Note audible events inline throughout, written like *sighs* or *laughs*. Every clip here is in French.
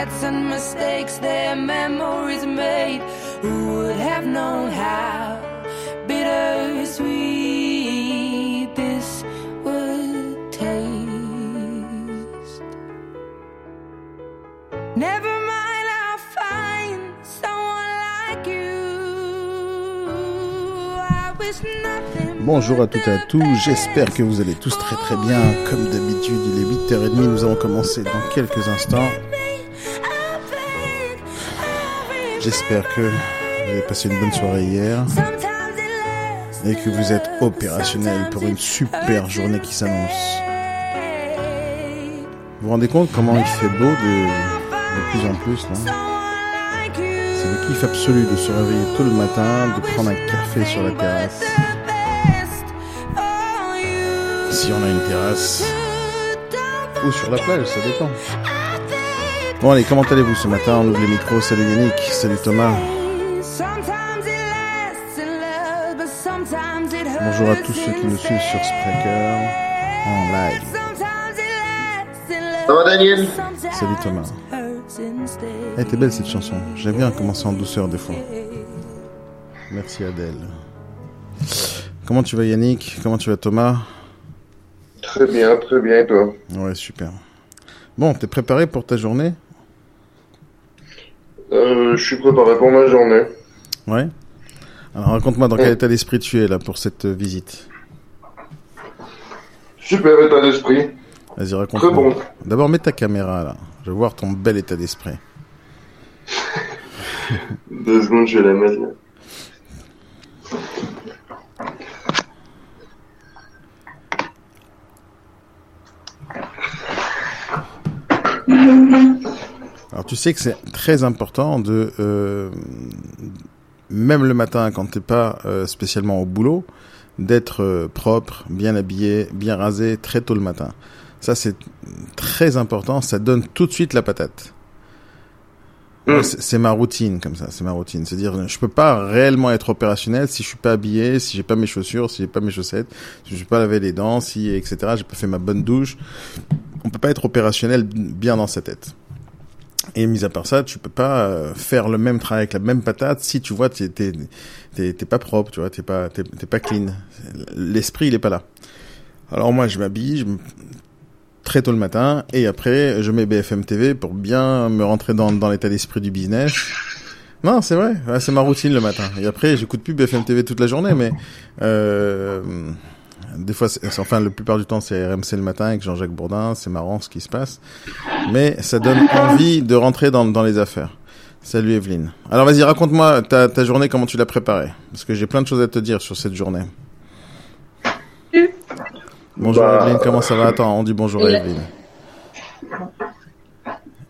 regrets and mistakes their memories made. Who would have known how bittersweet this would taste? Never mind, I'll find someone like you. I wish nothing. Bonjour à toutes et à tous, j'espère que vous allez tous très très bien. Comme d'habitude, il est 8h30, nous allons commencer dans quelques instants. J'espère que vous avez passé une bonne soirée hier et que vous êtes opérationnel pour une super journée qui s'annonce. Vous vous rendez compte comment il fait beau de, plus en plus là C'est le kiff absolu de se réveiller tôt le matin, de prendre un café sur la terrasse. Si on a une terrasse ou sur la plage, ça dépend. Bon allez, comment allez-vous ce matin On ouvre les micros. Salut Yannick, salut Thomas. Bonjour à tous ceux qui nous suivent sur Spreaker en live. Ça va Daniel Salut Thomas. Elle était belle cette chanson. J'aime bien commencer en douceur des fois. Merci Adèle. Comment tu vas Yannick? Comment tu vas Thomas? Très bien, très bien, et toi? Ouais, super. Bon, t'es préparé pour ta journée? Euh, Je suis préparé pour ma journée. Ouais. Alors raconte-moi dans quel état d'esprit tu es là pour cette euh, visite. Super état d'esprit. Vas-y, raconte-moi. Très bon. D'abord, mets ta caméra là. Je veux voir ton bel état d'esprit. *laughs* Deux secondes, je vais la mettre là. Alors tu sais que c'est très important de, euh, même le matin quand t'es pas euh, spécialement au boulot, d'être euh, propre, bien habillé, bien rasé très tôt le matin. Ça c'est très important, ça donne tout de suite la patate. Mm. C'est ma routine comme ça, c'est ma routine. C'est-à-dire, je peux pas réellement être opérationnel si je suis pas habillé, si j'ai pas mes chaussures, si j'ai pas mes chaussettes, si je suis pas lavé les dents, si etc. J'ai pas fait ma bonne douche. On peut pas être opérationnel bien dans sa tête. Et mis à part ça, tu peux pas euh, faire le même travail avec la même patate si tu vois t'es t'es t'es pas propre, tu vois, t'es pas t'es pas clean. L'esprit il est pas là. Alors moi je m'habille, je très tôt le matin et après je mets BFM TV pour bien me rentrer dans, dans l'état d'esprit du business. Non, c'est vrai, c'est ma routine le matin. Et après, j'écoute plus BFM TV toute la journée, mais euh, des fois, enfin, la plupart du temps, c'est RMC le matin avec Jean-Jacques Bourdin. C'est marrant ce qui se passe, mais ça donne envie de rentrer dans, dans les affaires. Salut Evelyne. Alors vas-y, raconte-moi ta, ta journée, comment tu l'as préparée, parce que j'ai plein de choses à te dire sur cette journée. Bonjour Bah, Evelyne, comment ça va? Attends, on dit bonjour à Evelyne.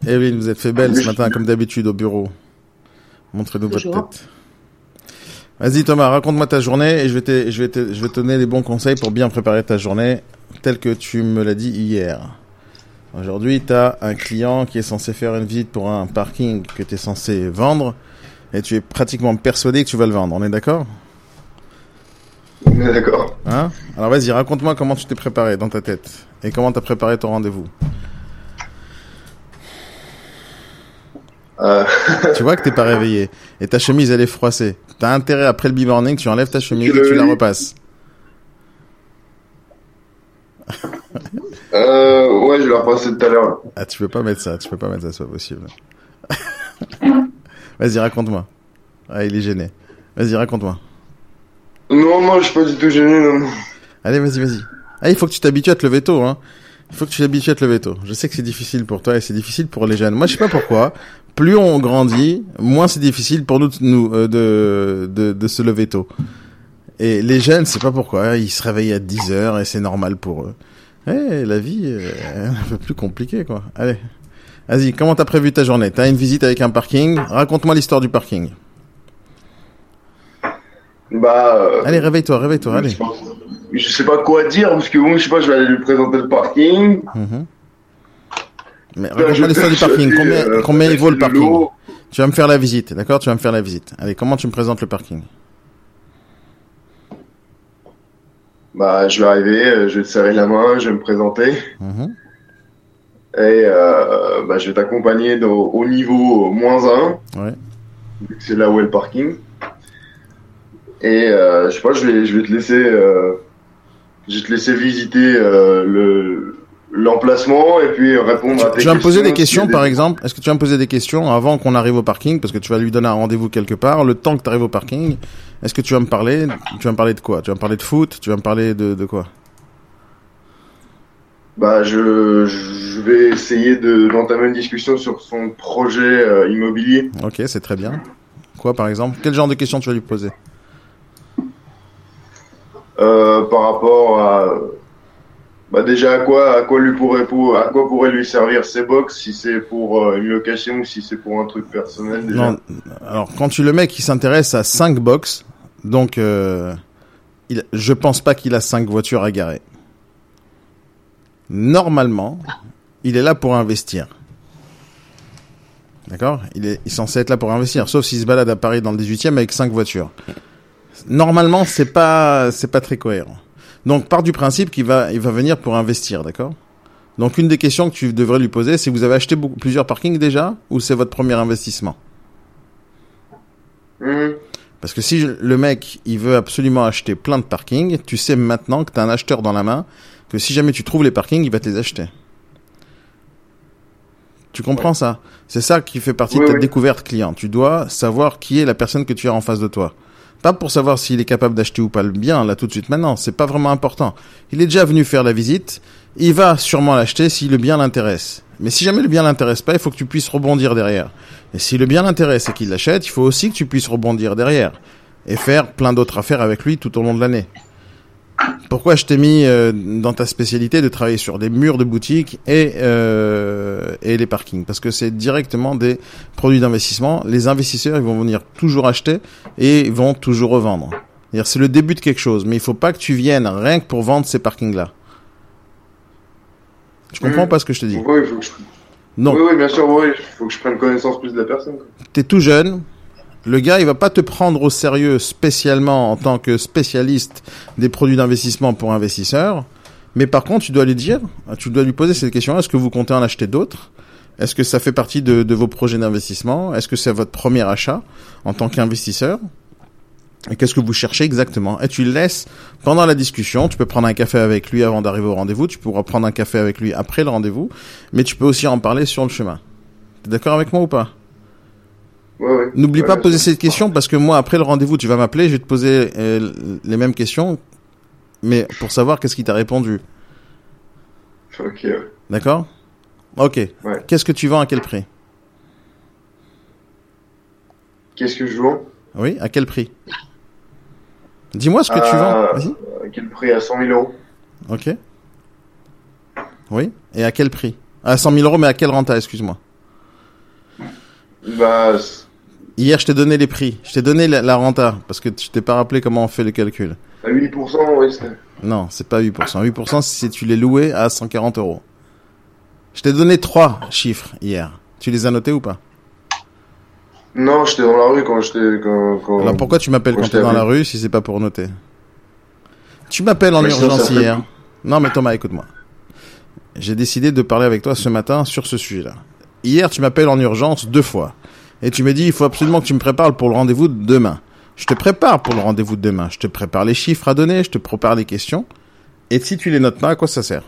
Evelyne, vous êtes fait belle ce matin, comme d'habitude, au bureau. Montrez-nous votre tête. Vas-y Thomas, raconte-moi ta journée et je vais, te, je, vais te, je vais te donner les bons conseils pour bien préparer ta journée, telle que tu me l'as dit hier. Aujourd'hui, tu as un client qui est censé faire une visite pour un parking que tu es censé vendre et tu es pratiquement persuadé que tu vas le vendre. On est d'accord? On est d'accord. Hein? Alors vas-y, raconte-moi comment tu t'es préparé dans ta tête et comment tu as préparé ton rendez-vous. Euh, Tu vois que t'es pas réveillé et ta chemise elle est froissée. T'as intérêt après le b-morning, tu enlèves ta chemise et tu la repasses. euh, ouais, je l'ai repassé tout à l'heure. Ah, tu peux pas mettre ça, tu peux pas mettre ça, c'est pas possible. *laughs* Vas-y, raconte-moi. Ah, il est gêné. Vas-y, raconte-moi. Non, moi, je suis pas du tout gêné, non. Allez, vas-y, vas-y. Ah, il faut que tu t'habitues à te lever tôt, hein. Il faut que tu t'habitues à te lever tôt. Je sais que c'est difficile pour toi et c'est difficile pour les jeunes. Moi, je sais pas pourquoi. Plus on grandit, moins c'est difficile pour nous, euh, de, de, de se lever tôt. Et les jeunes, c'est pas pourquoi. Ils se réveillent à 10 heures et c'est normal pour eux. Eh, la vie euh, est un peu plus compliquée, quoi. Allez. Vas-y, comment t'as prévu ta journée? T'as une visite avec un parking? Raconte-moi l'histoire du parking. Bah, euh, Allez, réveille-toi, réveille-toi, allez. je, sais pas quoi dire, parce que bon, je sais pas, je vais aller lui présenter le parking. Mhm. Mais raconte-moi l'histoire du parking. Combien, euh, combien il vaut le parking. Tu vas me faire la visite, d'accord Tu vas me faire la visite. Allez, comment tu me présentes le parking Bah, je vais arriver, euh, je vais te serrer la main, je vais me présenter. Mhm. Et euh, bah, je vais t'accompagner au niveau moins 1, Ouais. vu que c'est là où est le parking. Et euh, je sais pas, je vais, je vais te laisser, euh, je vais te laisser visiter le l'emplacement et puis répondre à tes Tu vas me poser des questions, par exemple. Est-ce que tu vas me poser des questions avant qu'on arrive au parking, parce que tu vas lui donner un rendez-vous quelque part. Le temps que tu arrives au parking, est-ce que tu vas me parler? Tu vas me parler de quoi? Tu vas me parler de foot? Tu vas me parler de, de quoi? Bah, je, je vais essayer de d'entamer une discussion sur son projet euh, immobilier. Ok, c'est très bien. Quoi, par exemple? Quel genre de questions tu vas lui poser? Euh, par rapport à bah déjà à quoi à quoi lui pourrait pour à quoi pourrait lui servir ces box si c'est pour euh, une location ou si c'est pour un truc personnel déjà? Non. Alors, quand tu le mec qui s'intéresse à 5 box, donc euh, il, je pense pas qu'il a 5 voitures à garer. Normalement, il est là pour investir. D'accord? Il est, il censé être là pour investir, sauf s'il se balade à Paris dans le 18e avec 5 voitures. Normalement, c'est pas c'est pas très cohérent. Donc, part du principe qu'il va il va venir pour investir, d'accord? Donc, une des questions que tu devrais lui poser, c'est vous avez acheté beaucoup, plusieurs parkings déjà ou c'est votre premier investissement? Mhm. Parce que si le mec, il veut absolument acheter plein de parkings, tu sais maintenant que tu as un acheteur dans la main, que si jamais tu trouves les parkings, il va te les acheter. Tu comprends ça? C'est ça qui fait partie Oui, de ta oui. découverte client. Tu dois savoir qui est la personne que tu as en face de toi. Pas pour savoir s'il est capable d'acheter ou pas le bien, là tout de suite maintenant, c'est pas vraiment important. Il est déjà venu faire la visite, il va sûrement l'acheter si le bien l'intéresse. Mais si jamais le bien l'intéresse pas, il faut que tu puisses rebondir derrière. Et si le bien l'intéresse et qu'il l'achète, il faut aussi que tu puisses rebondir derrière et faire plein d'autres affaires avec lui tout au long de l'année. Pourquoi je t'ai mis euh, dans ta spécialité de travailler sur des murs de boutique et euh, et les parkings? Parce que c'est directement des produits d'investissement. Les investisseurs ils vont venir toujours acheter et ils vont toujours revendre. C'est le début de quelque chose, mais il faut pas que tu viennes rien que pour vendre ces parkings là. Tu comprends Mhm. pas ce que je te dis Oui, il faut que je... Non. oui, oui, bien sûr, oui, il faut que je prenne connaissance plus de la personne. t'es tout jeune, le gars, il va pas te prendre au sérieux spécialement en tant que spécialiste des produits d'investissement pour investisseurs. Mais par contre, tu dois lui dire, tu dois lui poser cette question est-ce que vous comptez en acheter d'autres? Est-ce que ça fait partie de, vos projets d'investissement? Est-ce que c'est votre premier achat en tant qu'investisseur? Et qu'est-ce que vous cherchez exactement? Et tu le laisses pendant la discussion. Tu peux prendre un café avec lui avant d'arriver au rendez-vous. Tu pourras prendre un café avec lui après le rendez-vous. Mais tu peux aussi en parler sur le chemin. T'es d'accord avec moi ou pas? Ouais, ouais. N'oublie Ouais, pas de poser cette question parce que moi, après le rendez-vous, tu vas m'appeler, je vais te poser euh, les mêmes questions, mais pour savoir qu'est-ce qu'il t'a répondu. Ok. D'accord? Ok. Qu'est-ce que tu vends à quel prix? Qu'est-ce que je vends? Oui, à quel prix? Dis-moi ce que tu Euh, vends. Vas-y. À quel prix? À 100 000 euros. Ok. Oui. Et à quel prix? À 100 000 euros, mais à quelle renta Excuse-moi? Bah, Hier, je t'ai donné les prix. Je t'ai donné la, la renta parce que tu t'es pas rappelé comment on fait le calcul. à 8%, oui, c'est... Non, c'est pas 8%. 8%, c'est si tu les louais à 140 euros. Je t'ai donné trois chiffres hier. Tu les as notés ou pas? Non, j'étais dans la rue quand j'étais... Quand, quand... Alors pourquoi tu m'appelles Quand quand je t'es t'ai dans la rue si c'est pas pour noter? Tu m'appelles en Mais urgence ça hier. Non mais Thomas, écoute-moi. J'ai décidé de parler avec toi ce matin sur ce sujet-là. Hier, tu m'appelles en urgence deux fois. Et tu me dis, il faut absolument que tu me prépares pour le rendez-vous de demain. Je te prépare pour le rendez-vous de demain. Je te prépare les chiffres à donner, je te prépare les questions. Et si tu les notes pas, à quoi ça sert?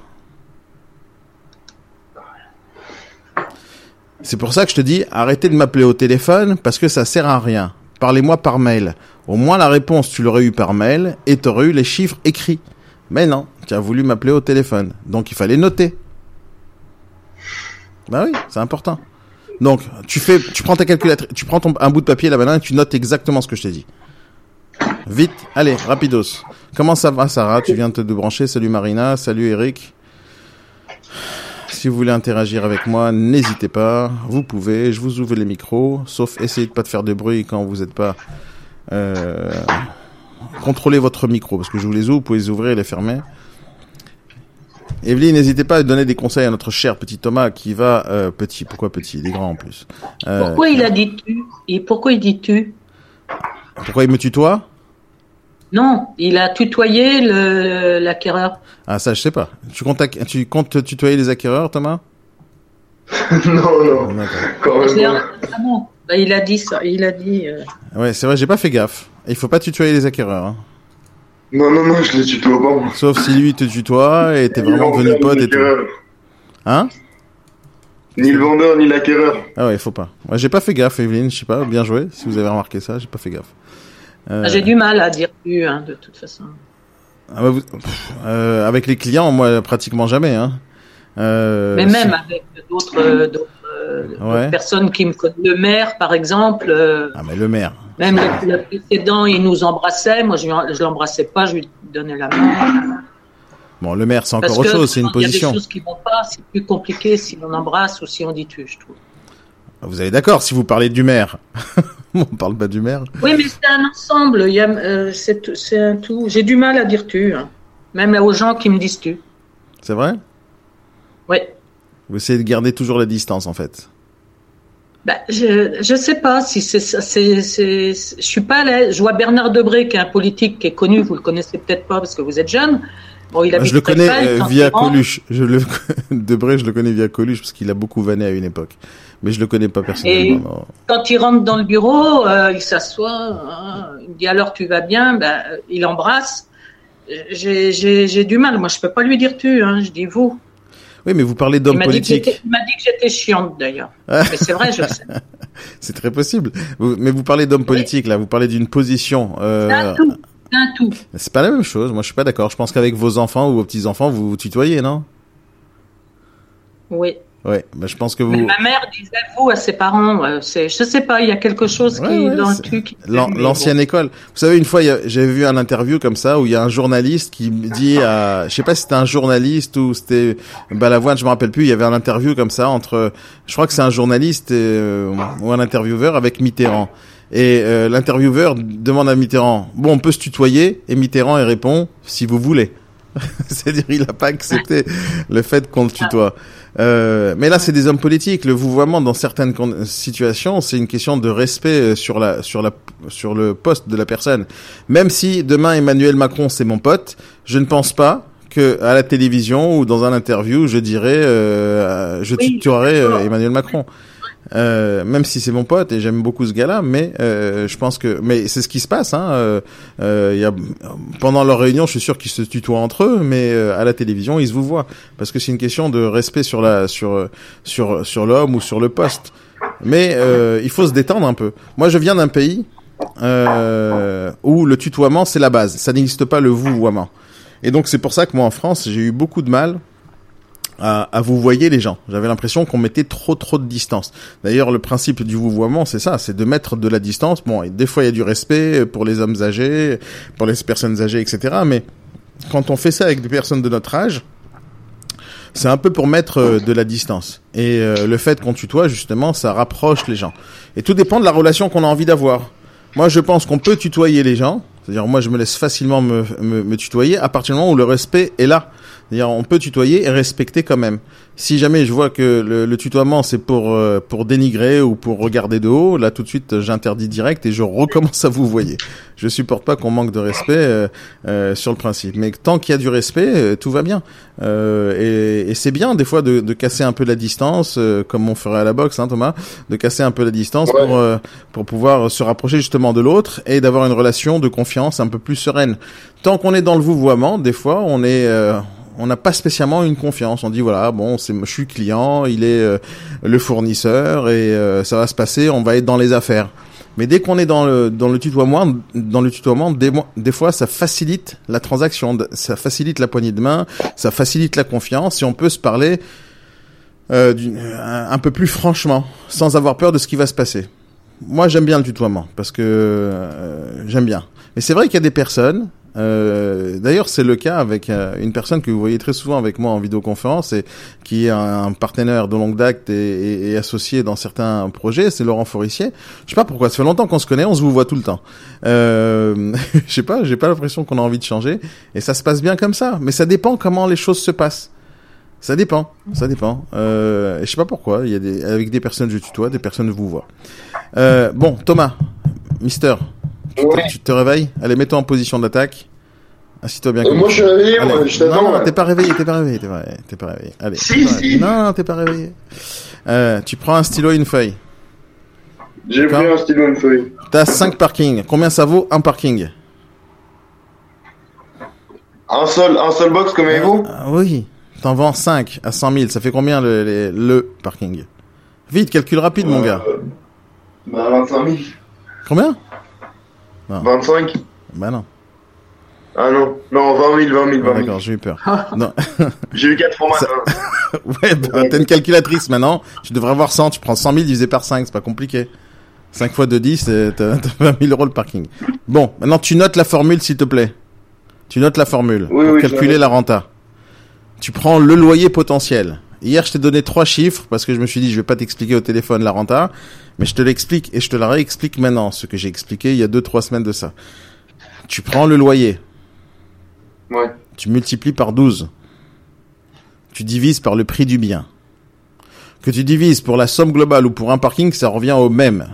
C'est pour ça que je te dis, arrêtez de m'appeler au téléphone parce que ça sert à rien. Parlez-moi par mail. Au moins la réponse, tu l'aurais eu par mail et tu aurais eu les chiffres écrits. Mais non, tu as voulu m'appeler au téléphone. Donc il fallait noter. Bah oui, c'est important. Donc, tu fais, tu prends ta calculatrice, tu prends ton, un bout de papier là maintenant et tu notes exactement ce que je t'ai dit. Vite, allez, rapidos. Comment ça va, Sarah? Tu viens de te débrancher. Salut Marina, salut Eric. Si vous voulez interagir avec moi, n'hésitez pas. Vous pouvez. Je vous ouvre les micros, sauf essayez de pas de faire de bruit quand vous n'êtes pas. Euh... Contrôlez votre micro parce que je vous les ouvre. Vous pouvez les ouvrir et les fermer. Evelyne, n'hésitez pas à donner des conseils à notre cher petit Thomas qui va euh, petit. Pourquoi petit? Il est grand en plus. Euh, Pourquoi il a dit tu? Et pourquoi il dit tu? Pourquoi il me tutoie? Non, il a tutoyé l'acquéreur. Ah ça je sais pas. Tu comptes, acc- tu comptes tutoyer les acquéreurs, Thomas? *laughs* Non, non, quand même. Ah bah, il a dit ça. Il a dit. euh, Ouais, c'est vrai, j'ai pas fait gaffe. Il faut pas tutoyer les acquéreurs, hein. Non, non, non, je les tutoie pas. moi. Sauf si lui te tutoie et t'es vraiment Ni devenu le vendeur, pote ni et tout. Hein? Ni le vendeur, ni l'acquéreur. Ah ouais, faut pas. Moi, j'ai pas fait gaffe, Evelyne, je sais pas, bien joué. Si vous avez remarqué ça, j'ai pas fait gaffe. Euh, J'ai du mal à dire tu, hein, de toute façon. ah bah, vous- pff, euh, avec les clients, moi, pratiquement jamais, hein. Euh, Mais même si- avec d'autres d'autres, Ouais. d'autres personnes qui me connaissent. Le maire, par exemple, euh, Ah, mais le maire. même le, le précédent, il nous embrassait. Moi, je ne l'embrassais pas, je lui donnais la main. Bon, le maire, c'est encore autre chose, c'est une quand il y a position. des choses qui vont pas, c'est plus compliqué si on embrasse ou si on dit tu, je trouve. Vous allez d'accord si vous parlez du maire. *laughs* On parle pas du maire. Oui, mais c'est un ensemble. Il y a, euh, c'est un tout. J'ai du mal à dire tu, hein. même aux gens qui me disent tu. C'est vrai? Oui. Vous essayez de garder toujours la distance, en fait. Bah, je je sais pas si c'est. C'est c'est je suis pas à l'aise. Je vois Bernard Debré qui est un politique qui est connu. Vous le connaissez peut-être pas parce que vous êtes jeune. Bon, il habite je le connais euh, via Coluche. Je le *laughs* Debré, je le connais via Coluche parce qu'il a beaucoup vanné à une époque. Mais je le connais pas personnellement. Quand il rentre dans le bureau, euh, il s'assoit, hein, il dit alors tu vas bien, ben, euh, il embrasse. J'ai j'ai j'ai du mal. Moi, je peux pas lui dire tu. Hein, je dis vous. Oui, mais vous parlez d'homme politique. il m'a dit que j'étais chiante d'ailleurs. Ah. *laughs* Mais c'est vrai, je le sais. C'est très possible. Vous- mais vous parlez d'homme politique, là. Vous parlez d'une position. euh, C'est un tout. C'est un tout. C'est pas la même chose. Moi, je suis pas d'accord. Je pense qu'avec vos enfants ou vos petits-enfants, vous vous tutoyez, non? Oui. Ouais. Bah, je pense que Mais vous. ma mère disait vous à ses parents. euh, c'est, je sais pas, il y a quelque chose qui Ouais, dans le truc. L'an- L'ancienne école. Vous savez, une fois, a- j'avais vu un interview comme ça où il y a un journaliste qui me dit à, je sais pas si c'était un journaliste ou c'était Balavoine, je me rappelle plus. Il y avait un interview comme ça entre, je crois que c'est un journaliste et, euh, ou un intervieweur avec Mitterrand. Et euh, l'intervieweur demande à Mitterrand, bon, on peut se tutoyer? Et Mitterrand il répond, si vous voulez. *laughs* C'est-à-dire, il a pas accepté le fait qu'on le tutoie. Euh, mais là, c'est des hommes politiques. Le vouvoiement, dans certaines situations, c'est une question de respect euh, sur la, sur la, sur le poste de la personne. Même si demain Emmanuel Macron c'est mon pote, je ne pense pas que à la télévision ou dans un interview, je dirais, euh, je Oui, euh. Emmanuel Macron. Euh, même si c'est mon pote et j'aime beaucoup ce gars-là, mais euh, je pense que, mais c'est ce qui se passe. Hein, euh, euh, y a, pendant leur réunion, je suis sûr qu'ils se tutoient entre eux, mais euh, à la télévision, ils se vous voient parce que c'est une question de respect sur la, sur, sur, sur l'homme ou sur le poste. Mais euh, il faut se détendre un peu. Moi, je viens d'un pays où le tutoiement c'est la base. Ça n'existe pas le vouvoiement. Et donc c'est pour ça que moi en France, j'ai eu beaucoup de mal à, à vous voyer les gens. J'avais l'impression qu'on mettait trop trop de distance. D'ailleurs, le principe du vouvoiement, c'est ça, c'est de mettre de la distance. Bon, et des fois il y a du respect pour les hommes âgés, pour les personnes âgées, etc. Mais quand on fait ça avec des personnes de notre âge, c'est un peu pour mettre euh, de la distance. Et euh, le fait qu'on tutoie, justement, ça rapproche les gens. Et tout dépend de la relation qu'on a envie d'avoir. Moi, je pense qu'on peut tutoyer les gens. C'est-à-dire, moi, je me laisse facilement me, me, me tutoyer à partir du moment où le respect est là. C'est-à-dire, on peut tutoyer et respecter quand même. Si jamais je vois que le, le tutoiement c'est pour euh, pour dénigrer ou pour regarder de haut, là tout de suite j'interdis direct et je recommence à vous voyer. Je supporte pas qu'on manque de respect euh, euh, sur le principe. Mais tant qu'il y a du respect, euh, tout va bien. Euh, et et c'est bien des fois de, de casser un peu la distance, euh, comme on ferait à la boxe, hein, Thomas, de casser un peu la distance Ouais. pour euh, pour pouvoir se rapprocher justement de l'autre et d'avoir une relation de confiance un peu plus sereine. Tant qu'on est dans le vouvoiement, des fois on est euh, on n'a pas spécialement une confiance. On dit voilà, bon, c'est, je suis client, il est euh, le fournisseur et euh, ça va se passer. On va être dans les affaires. Mais dès qu'on est dans le tutoiement, dans le tutoiement, des, fois ça facilite la transaction, ça facilite la poignée de main, ça facilite la confiance et on peut se parler euh, un, peu plus franchement, sans avoir peur de ce qui va se passer. Moi, j'aime bien le tutoiement parce que j'aime bien. Mais c'est vrai qu'il y a des personnes. Euh, D'ailleurs, c'est le cas avec euh, une personne que vous voyez très souvent avec moi en vidéoconférence et qui est un, partenaire de longue date et associé dans certains projets. C'est Laurent Forissier. Je sais pas pourquoi. Ça fait longtemps qu'on se connaît. On se vous voit tout le temps. Euh, *laughs* je sais pas. J'ai pas l'impression qu'on a envie de changer. Et ça se passe bien comme ça. Mais ça dépend comment les choses se passent. Ça dépend, ça dépend. Euh, je sais pas pourquoi. Il y a des avec des personnes je tutoie, des personnes je vous vois. Euh, bon, Thomas, Mister, tu, te- Ouais. tu te réveilles Allez, mets-toi en position d'attaque. Assis-toi bien. Euh, moi, je suis réveillé, Allez. moi, je t'attends. non, t'es pas réveillé, t'es pas réveillé, t'es pas réveillé, t'es pas réveillé. Allez. Si, pas- si. Non, non, t'es pas réveillé. Euh, tu prends un stylo et une feuille. J'ai pris un stylo et une feuille. T'as 5 parkings. Combien ça vaut un parking Un seul, un seul box comme Evo Ah Oui. T'en vends 5 à 100 000. Ça fait combien le, le parking? Vite, calcul rapide, mon gars. Euh, Bah 25 000. Combien? 25 Bah non. Ah non, non, 20 000, 20 000, Ah, 20 000. D'accord, j'ai eu peur. *laughs* non. *laughs* J'ai eu 4 formats. Ça- *laughs* ouais, bah, t'as une calculatrice maintenant. Tu devrais avoir 100. Tu prends 100 000 divisé par 5. C'est pas compliqué. 5 fois 2, 10, euh, t'as t'as 20 000 euros le parking. Bon, maintenant tu notes la formule, s'il te plaît. Tu notes la formule Oui, pour oui, calculer la renta. Tu prends le loyer potentiel. Hier, je t'ai donné trois chiffres parce que je me suis dit, je vais pas t'expliquer au téléphone la renta, mais je te l'explique et je te la réexplique maintenant, ce que j'ai expliqué il y a deux, trois semaines de ça. Tu prends le loyer, Ouais. tu multiplies par 12. Tu divises par le prix du bien. Que tu divises pour la somme globale ou pour un parking, ça revient au même.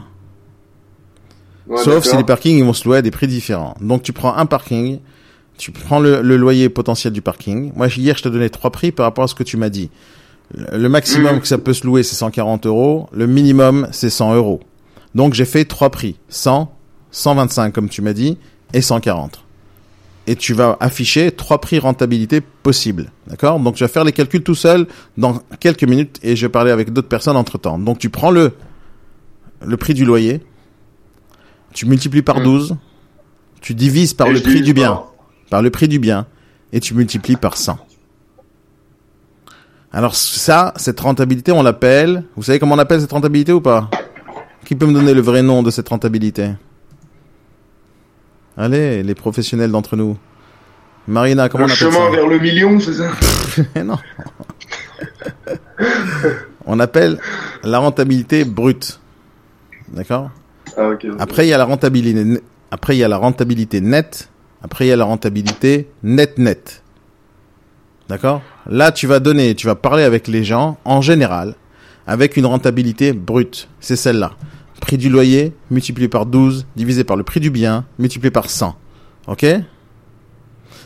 Ouais, Sauf si les parkings ils vont se louer à des prix différents. Donc tu prends un parking, tu prends le, le loyer potentiel du parking. Moi hier je te donnais trois prix par rapport à ce que tu m'as dit. Le maximum Mhm. que ça peut se louer c'est 140 euros, le minimum c'est 100 euros. Donc j'ai fait trois prix, 100, 125 comme tu m'as dit, et 140. Et tu vas afficher trois prix rentabilité possibles, d'accord? Donc je vais faire les calculs tout seul dans quelques minutes et je vais parler avec d'autres personnes entre temps. Donc tu prends le le prix du loyer, tu multiplies par Mm. 12, tu divises par Et le prix du bien, par le prix du bien, et tu multiplies par 100. Alors ça, cette rentabilité, on l'appelle, vous savez comment on appelle cette rentabilité ou pas? Qui peut me donner le vrai nom de cette rentabilité? Allez, les professionnels d'entre nous. Marina, comment Le on appelle chemin ça? vers le million, c'est ça? *laughs* Non. on appelle la rentabilité brute. D'accord? Ah. Après, il y a la rentabilité, après, il y a la rentabilité nette. Après, il y a la rentabilité net-net. D'accord? Là, tu vas donner, tu vas parler avec les gens, en général, avec une rentabilité brute. C'est celle-là. Prix du loyer, multiplié par 12, divisé par le prix du bien, multiplié par 100. Ok?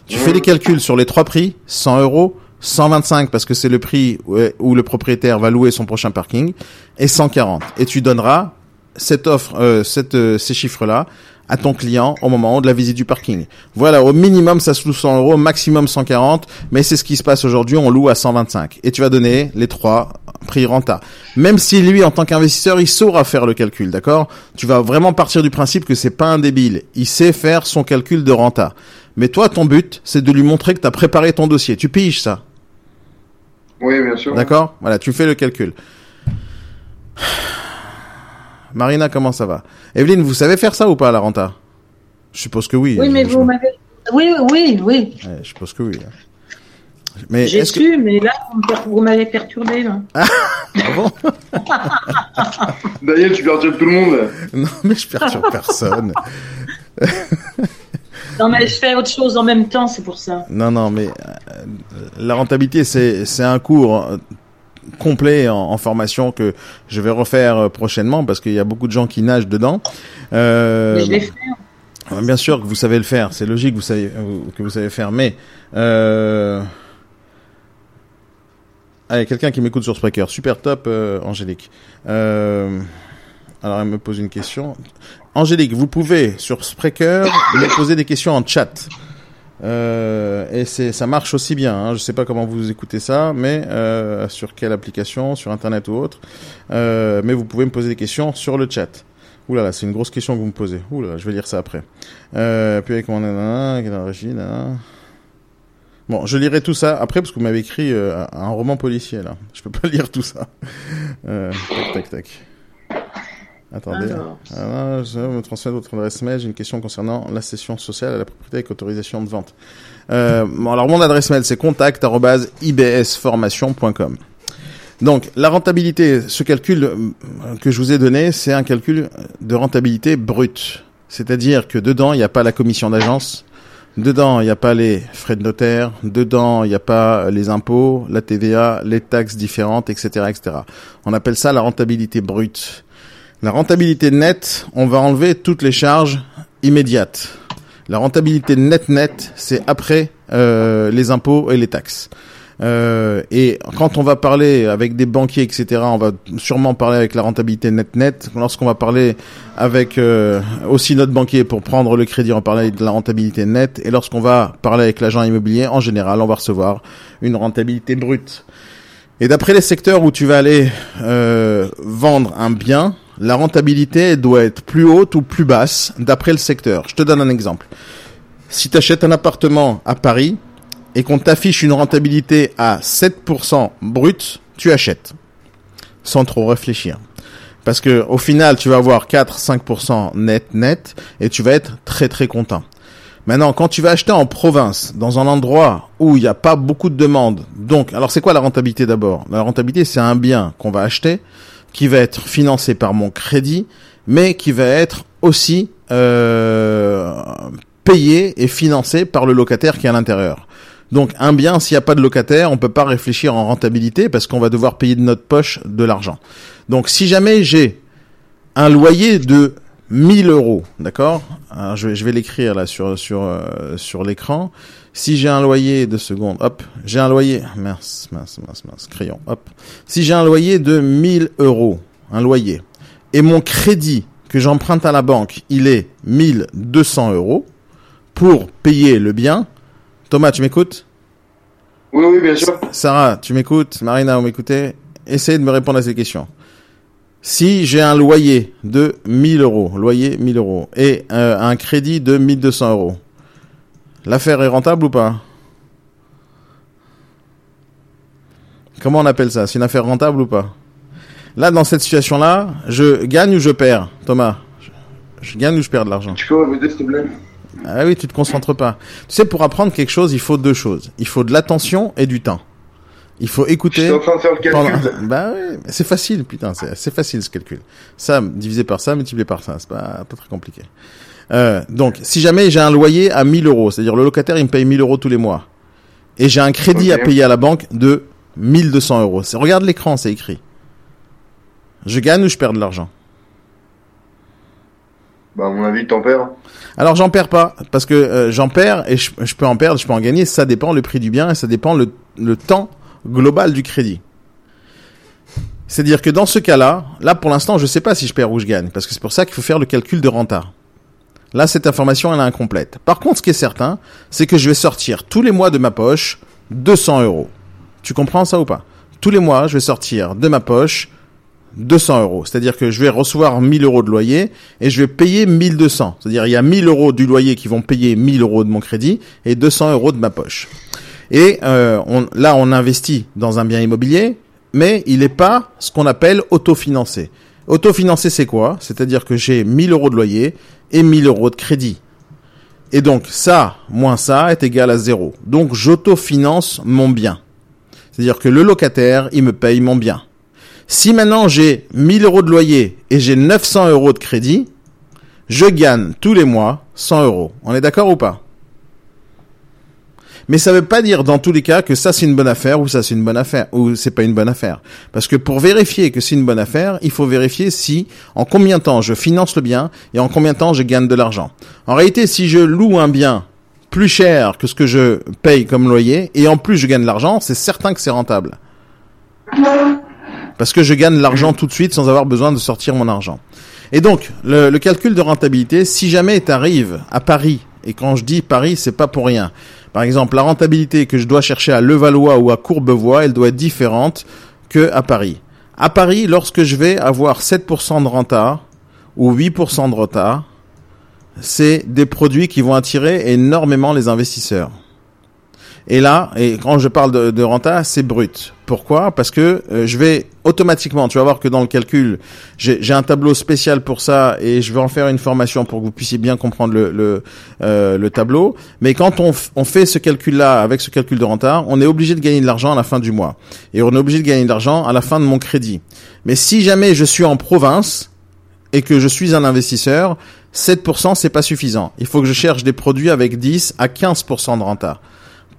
Tu fais les calculs sur les trois prix, 100 euros, 125 parce que c'est le prix où où le propriétaire va louer son prochain parking, et 140. Et tu donneras cette offre, euh, euh, ces chiffres-là à ton client au moment de la visite du parking. Voilà, au minimum ça se loue 100 euros, maximum 140, mais c'est ce qui se passe aujourd'hui, on loue à 125. Et tu vas donner les trois prix renta. Même si lui, en tant qu'investisseur, il saura faire le calcul, d'accord? Tu vas vraiment partir du principe que c'est pas un débile. Il sait faire son calcul de renta. Mais toi, ton but, c'est de lui montrer que tu as préparé ton dossier. Tu piges ça. Oui, bien sûr. D'accord? Voilà, tu fais le calcul. Marina, comment ça va? Evelyne, vous savez faire ça ou pas, la renta? Je suppose que oui. Oui, mais vous m'avez. Oui, oui, oui. Ouais, je suppose que oui. Mais J'ai que... su, mais là, vous m'avez perturbé. Là. *laughs* Ah bon? *laughs* D'ailleurs, tu perturbes tout le monde. Non, mais je perturbe personne. *laughs* Non, mais je fais autre chose en même temps, c'est pour ça. Non, non, mais euh, la rentabilité, c'est c'est un cours euh, complet en, en formation que je vais refaire euh, prochainement parce qu'il y a beaucoup de gens qui nagent dedans. Euh, Mais je l'ai fait. Bien sûr que vous savez le faire, c'est logique que vous savez, euh, que vous savez faire, mais... Euh... Allez, quelqu'un qui m'écoute sur Spreaker, super top, euh, Angélique. Euh... Alors, elle me pose une question. Angélique, vous pouvez, sur Spreaker, me poser des questions en chat. Euh, et c'est, ça marche aussi bien. Hein. Je sais pas comment vous écoutez ça, mais euh, sur quelle application, sur Internet ou autre. Euh, mais vous pouvez me poser des questions sur le chat. Ouh là là, c'est une grosse question que vous me posez. Ouh là, je vais lire ça après. Euh, puis avec mon nanana, régie, nanana. Bon, je lirai tout ça après parce que vous m'avez écrit euh, un roman policier là. Je peux pas *laughs* lire tout ça. Euh, tac tac tac. Attendez. Alors. Ah, je me transmets votre adresse mail. J'ai une question concernant la cession sociale à la propriété avec autorisation de vente. Euh, bon, alors mon adresse mail c'est contact@ibsformation.com. Donc la rentabilité, ce calcul euh, que je vous ai donné, c'est un calcul de rentabilité brute. C'est-à-dire que dedans il n'y a pas la commission d'agence, dedans il n'y a pas les frais de notaire, dedans il n'y a pas les impôts, la TVA, les taxes différentes, etc., etc. On appelle ça la rentabilité brute. La rentabilité nette, on va enlever toutes les charges immédiates. La rentabilité nette nette, c'est après euh, les impôts et les taxes. Euh, et quand on va parler avec des banquiers, etc., on va sûrement parler avec la rentabilité net-net. Lorsqu'on va parler avec euh, aussi notre banquier pour prendre le crédit, on va parler de la rentabilité nette. Et lorsqu'on va parler avec l'agent immobilier, en général, on va recevoir une rentabilité brute. Et d'après les secteurs où tu vas aller vendre un bien, la rentabilité doit être plus haute ou plus basse d'après le secteur. Je te donne un exemple. Si tu achètes un appartement à Paris et qu'on t'affiche une rentabilité à 7% brut, tu achètes sans trop réfléchir. Parce que au final, tu vas avoir 4-5% net net et tu vas être très très content. Maintenant, quand tu vas acheter en province, dans un endroit où il n'y a pas beaucoup de demandes, donc, alors c'est quoi la rentabilité d'abord? La rentabilité, c'est un bien qu'on va acheter, qui va être financé par mon crédit, mais qui va être aussi euh, payé et financé par le locataire qui est à l'intérieur. Donc un bien, s'il n'y a pas de locataire, on peut pas réfléchir en rentabilité parce qu'on va devoir payer de notre poche de l'argent. Donc si jamais j'ai un loyer de 1000 euros, d'accord je vais, je vais l'écrire là sur sur euh, sur l'écran. Si j'ai un loyer de seconde, hop, j'ai un loyer, mince, mince, mince, mince, crayon, hop. Si j'ai un loyer de 1000 euros, un loyer, et mon crédit que j'emprunte à la banque, il est 1200 euros pour payer le bien. Thomas, tu m'écoutes? Oui, oui, bien sûr. Sarah, tu m'écoutes? Marina, vous m'écoutez? Essayez de me répondre à ces questions. Si j'ai un loyer de 1000 euros, loyer 1000 euros, et euh, un crédit de 1200 euros, l'affaire est rentable ou pas Comment on appelle ça? C'est une affaire rentable ou pas? Là, dans cette situation-là, je gagne ou je perds, Thomas? Je, gagne ou je perds de l'argent? Tu peux te plaît? Ah oui, tu te concentres pas. Tu sais, pour apprendre quelque chose, il faut deux choses. Il faut de l'attention et du temps. Il faut écouter. J'étais en train de faire le calcul. Pendant- *laughs* Bah oui, c'est facile, putain, c'est c'est facile ce calcul. Ça divisé par ça, multiplié par ça, c'est pas, pas très compliqué. Euh, donc, si jamais j'ai un loyer à 1000 euros, c'est-à-dire le locataire il me paye 1000 euros tous les mois, et j'ai un crédit à payer à la banque de 1200 euros. Regarde l'écran, c'est écrit. Je gagne ou je perds de l'argent? Bah, à mon avis, t'en perds. Alors j'en perds pas parce que euh, j'en perds et je, je peux en perdre, je peux en gagner. Ça dépend le prix du bien et ça dépend le, le temps global du crédit. C'est-à-dire que dans ce cas-là, là pour l'instant, je sais pas si je perds ou je gagne parce que c'est pour ça qu'il faut faire le calcul de renta. Là, cette information elle est incomplète. Par contre, ce qui est certain, c'est que je vais sortir tous les mois de ma poche 200 euros. Tu comprends ça ou pas? Tous les mois, je vais sortir de ma poche 200 euros. C'est-à-dire que je vais recevoir 1000 euros de loyer et je vais payer 1200. C'est-à-dire il y a 1000 euros du loyer qui vont payer 1000 euros de mon crédit et 200 euros de ma poche. Et euh, là, on investit dans un bien immobilier, mais il n'est pas ce qu'on appelle autofinancé. Autofinancé, c'est quoi? C'est-à-dire que j'ai 1000 euros de loyer et 1000 euros de crédit. Et donc ça, moins ça, est égal à zéro. Donc j'autofinance mon bien. C'est-à-dire que le locataire, il me paye mon bien. Si maintenant j'ai 1000 euros de loyer et j'ai 900 euros de crédit, je gagne tous les mois 100 euros. On est d'accord ou pas? Mais ça veut pas dire dans tous les cas que ça c'est une bonne affaire ou ça c'est une bonne affaire ou c'est pas une bonne affaire. Parce que pour vérifier que c'est une bonne affaire, il faut vérifier si en combien de temps je finance le bien et en combien de temps je gagne de l'argent. En réalité, si je loue un bien plus cher que ce que je paye comme loyer et en plus je gagne de l'argent, c'est certain que c'est rentable. Parce que je gagne l'argent tout de suite sans avoir besoin de sortir mon argent. Et donc, le, le calcul de rentabilité, si jamais tu arrives à Paris, et quand je dis Paris, c'est pas pour rien. Par exemple, la rentabilité que je dois chercher à Levallois ou à Courbevoie, elle doit être différente que à Paris. À Paris, lorsque je vais avoir 7% de renta ou 8% de retard, c'est des produits qui vont attirer énormément les investisseurs. Et là, et quand je parle de, de renta, c'est brut. Pourquoi? Parce que euh, je vais automatiquement, tu vas voir que dans le calcul, j'ai un tableau spécial pour ça et je vais en faire une formation pour que vous puissiez bien comprendre le, le, euh, le tableau. Mais quand on, on fait ce calcul-là avec ce calcul de renta, on est obligé de gagner de l'argent à la fin du mois. Et on est obligé de gagner de l'argent à la fin de mon crédit. Mais si jamais je suis en province et que je suis un investisseur, 7% c'est pas suffisant. Il faut que je cherche des produits avec 10 à 15% de renta.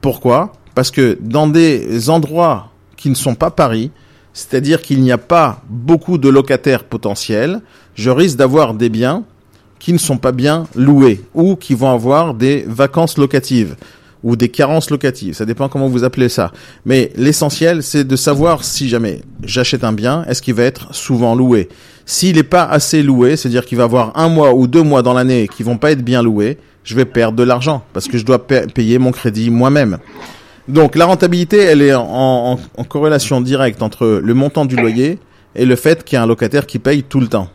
Pourquoi? Parce que dans des endroits qui ne sont pas Paris, c'est-à-dire qu'il n'y a pas beaucoup de locataires potentiels, je risque d'avoir des biens qui ne sont pas bien loués ou qui vont avoir des vacances locatives ou des carences locatives. Ça dépend comment vous appelez ça. Mais l'essentiel, c'est de savoir si jamais j'achète un bien, est-ce qu'il va être souvent loué? S'il n'est pas assez loué, c'est-à-dire qu'il va avoir un mois ou deux mois dans l'année qui vont pas être bien loués, je vais perdre de l'argent parce que je dois payer mon crédit moi-même. Donc la rentabilité, elle est en, corrélation directe entre le montant du loyer et le fait qu'il y a un locataire qui paye tout le temps.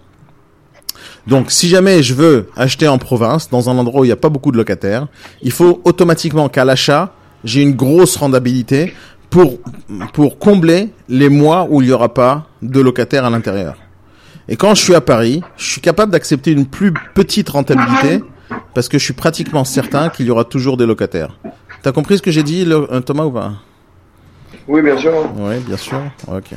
Donc, si jamais je veux acheter en province, dans un endroit où il n'y a pas beaucoup de locataires, il faut automatiquement qu'à l'achat, j'ai une grosse rentabilité pour, pour combler les mois où il n'y aura pas de locataires à l'intérieur. Et quand je suis à Paris, je suis capable d'accepter une plus petite rentabilité parce que je suis pratiquement certain qu'il y aura toujours des locataires. T'as compris ce que j'ai dit, euh, Thomas, ou pas? Oui, bien sûr. Oui, bien sûr. Ok.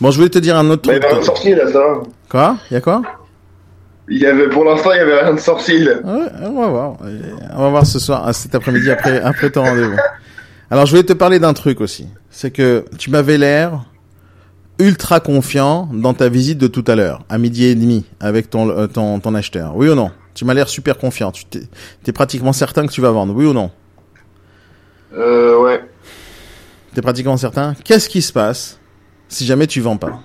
Bon, je voulais te dire un autre truc. il y avait rien de sorcier là, ça. Quoi? Il y a quoi? Il y avait, pour l'instant, il y avait rien de sorcier là. Ouais, on va voir. On va voir ce soir, cet après-midi, après, après ton rendez-vous. Alors, je voulais te parler d'un truc aussi. C'est que tu m'avais l'air ultra confiant dans ta visite de tout à l'heure, à midi et demi, avec ton, euh, ton, ton acheteur. Oui ou non? Tu m'as l'air super confiant. Tu t'es, es pratiquement certain que tu vas vendre. Oui ou non? Euh, ouais. T'es pratiquement certain? Qu'est-ce qui se passe si jamais tu vends pas?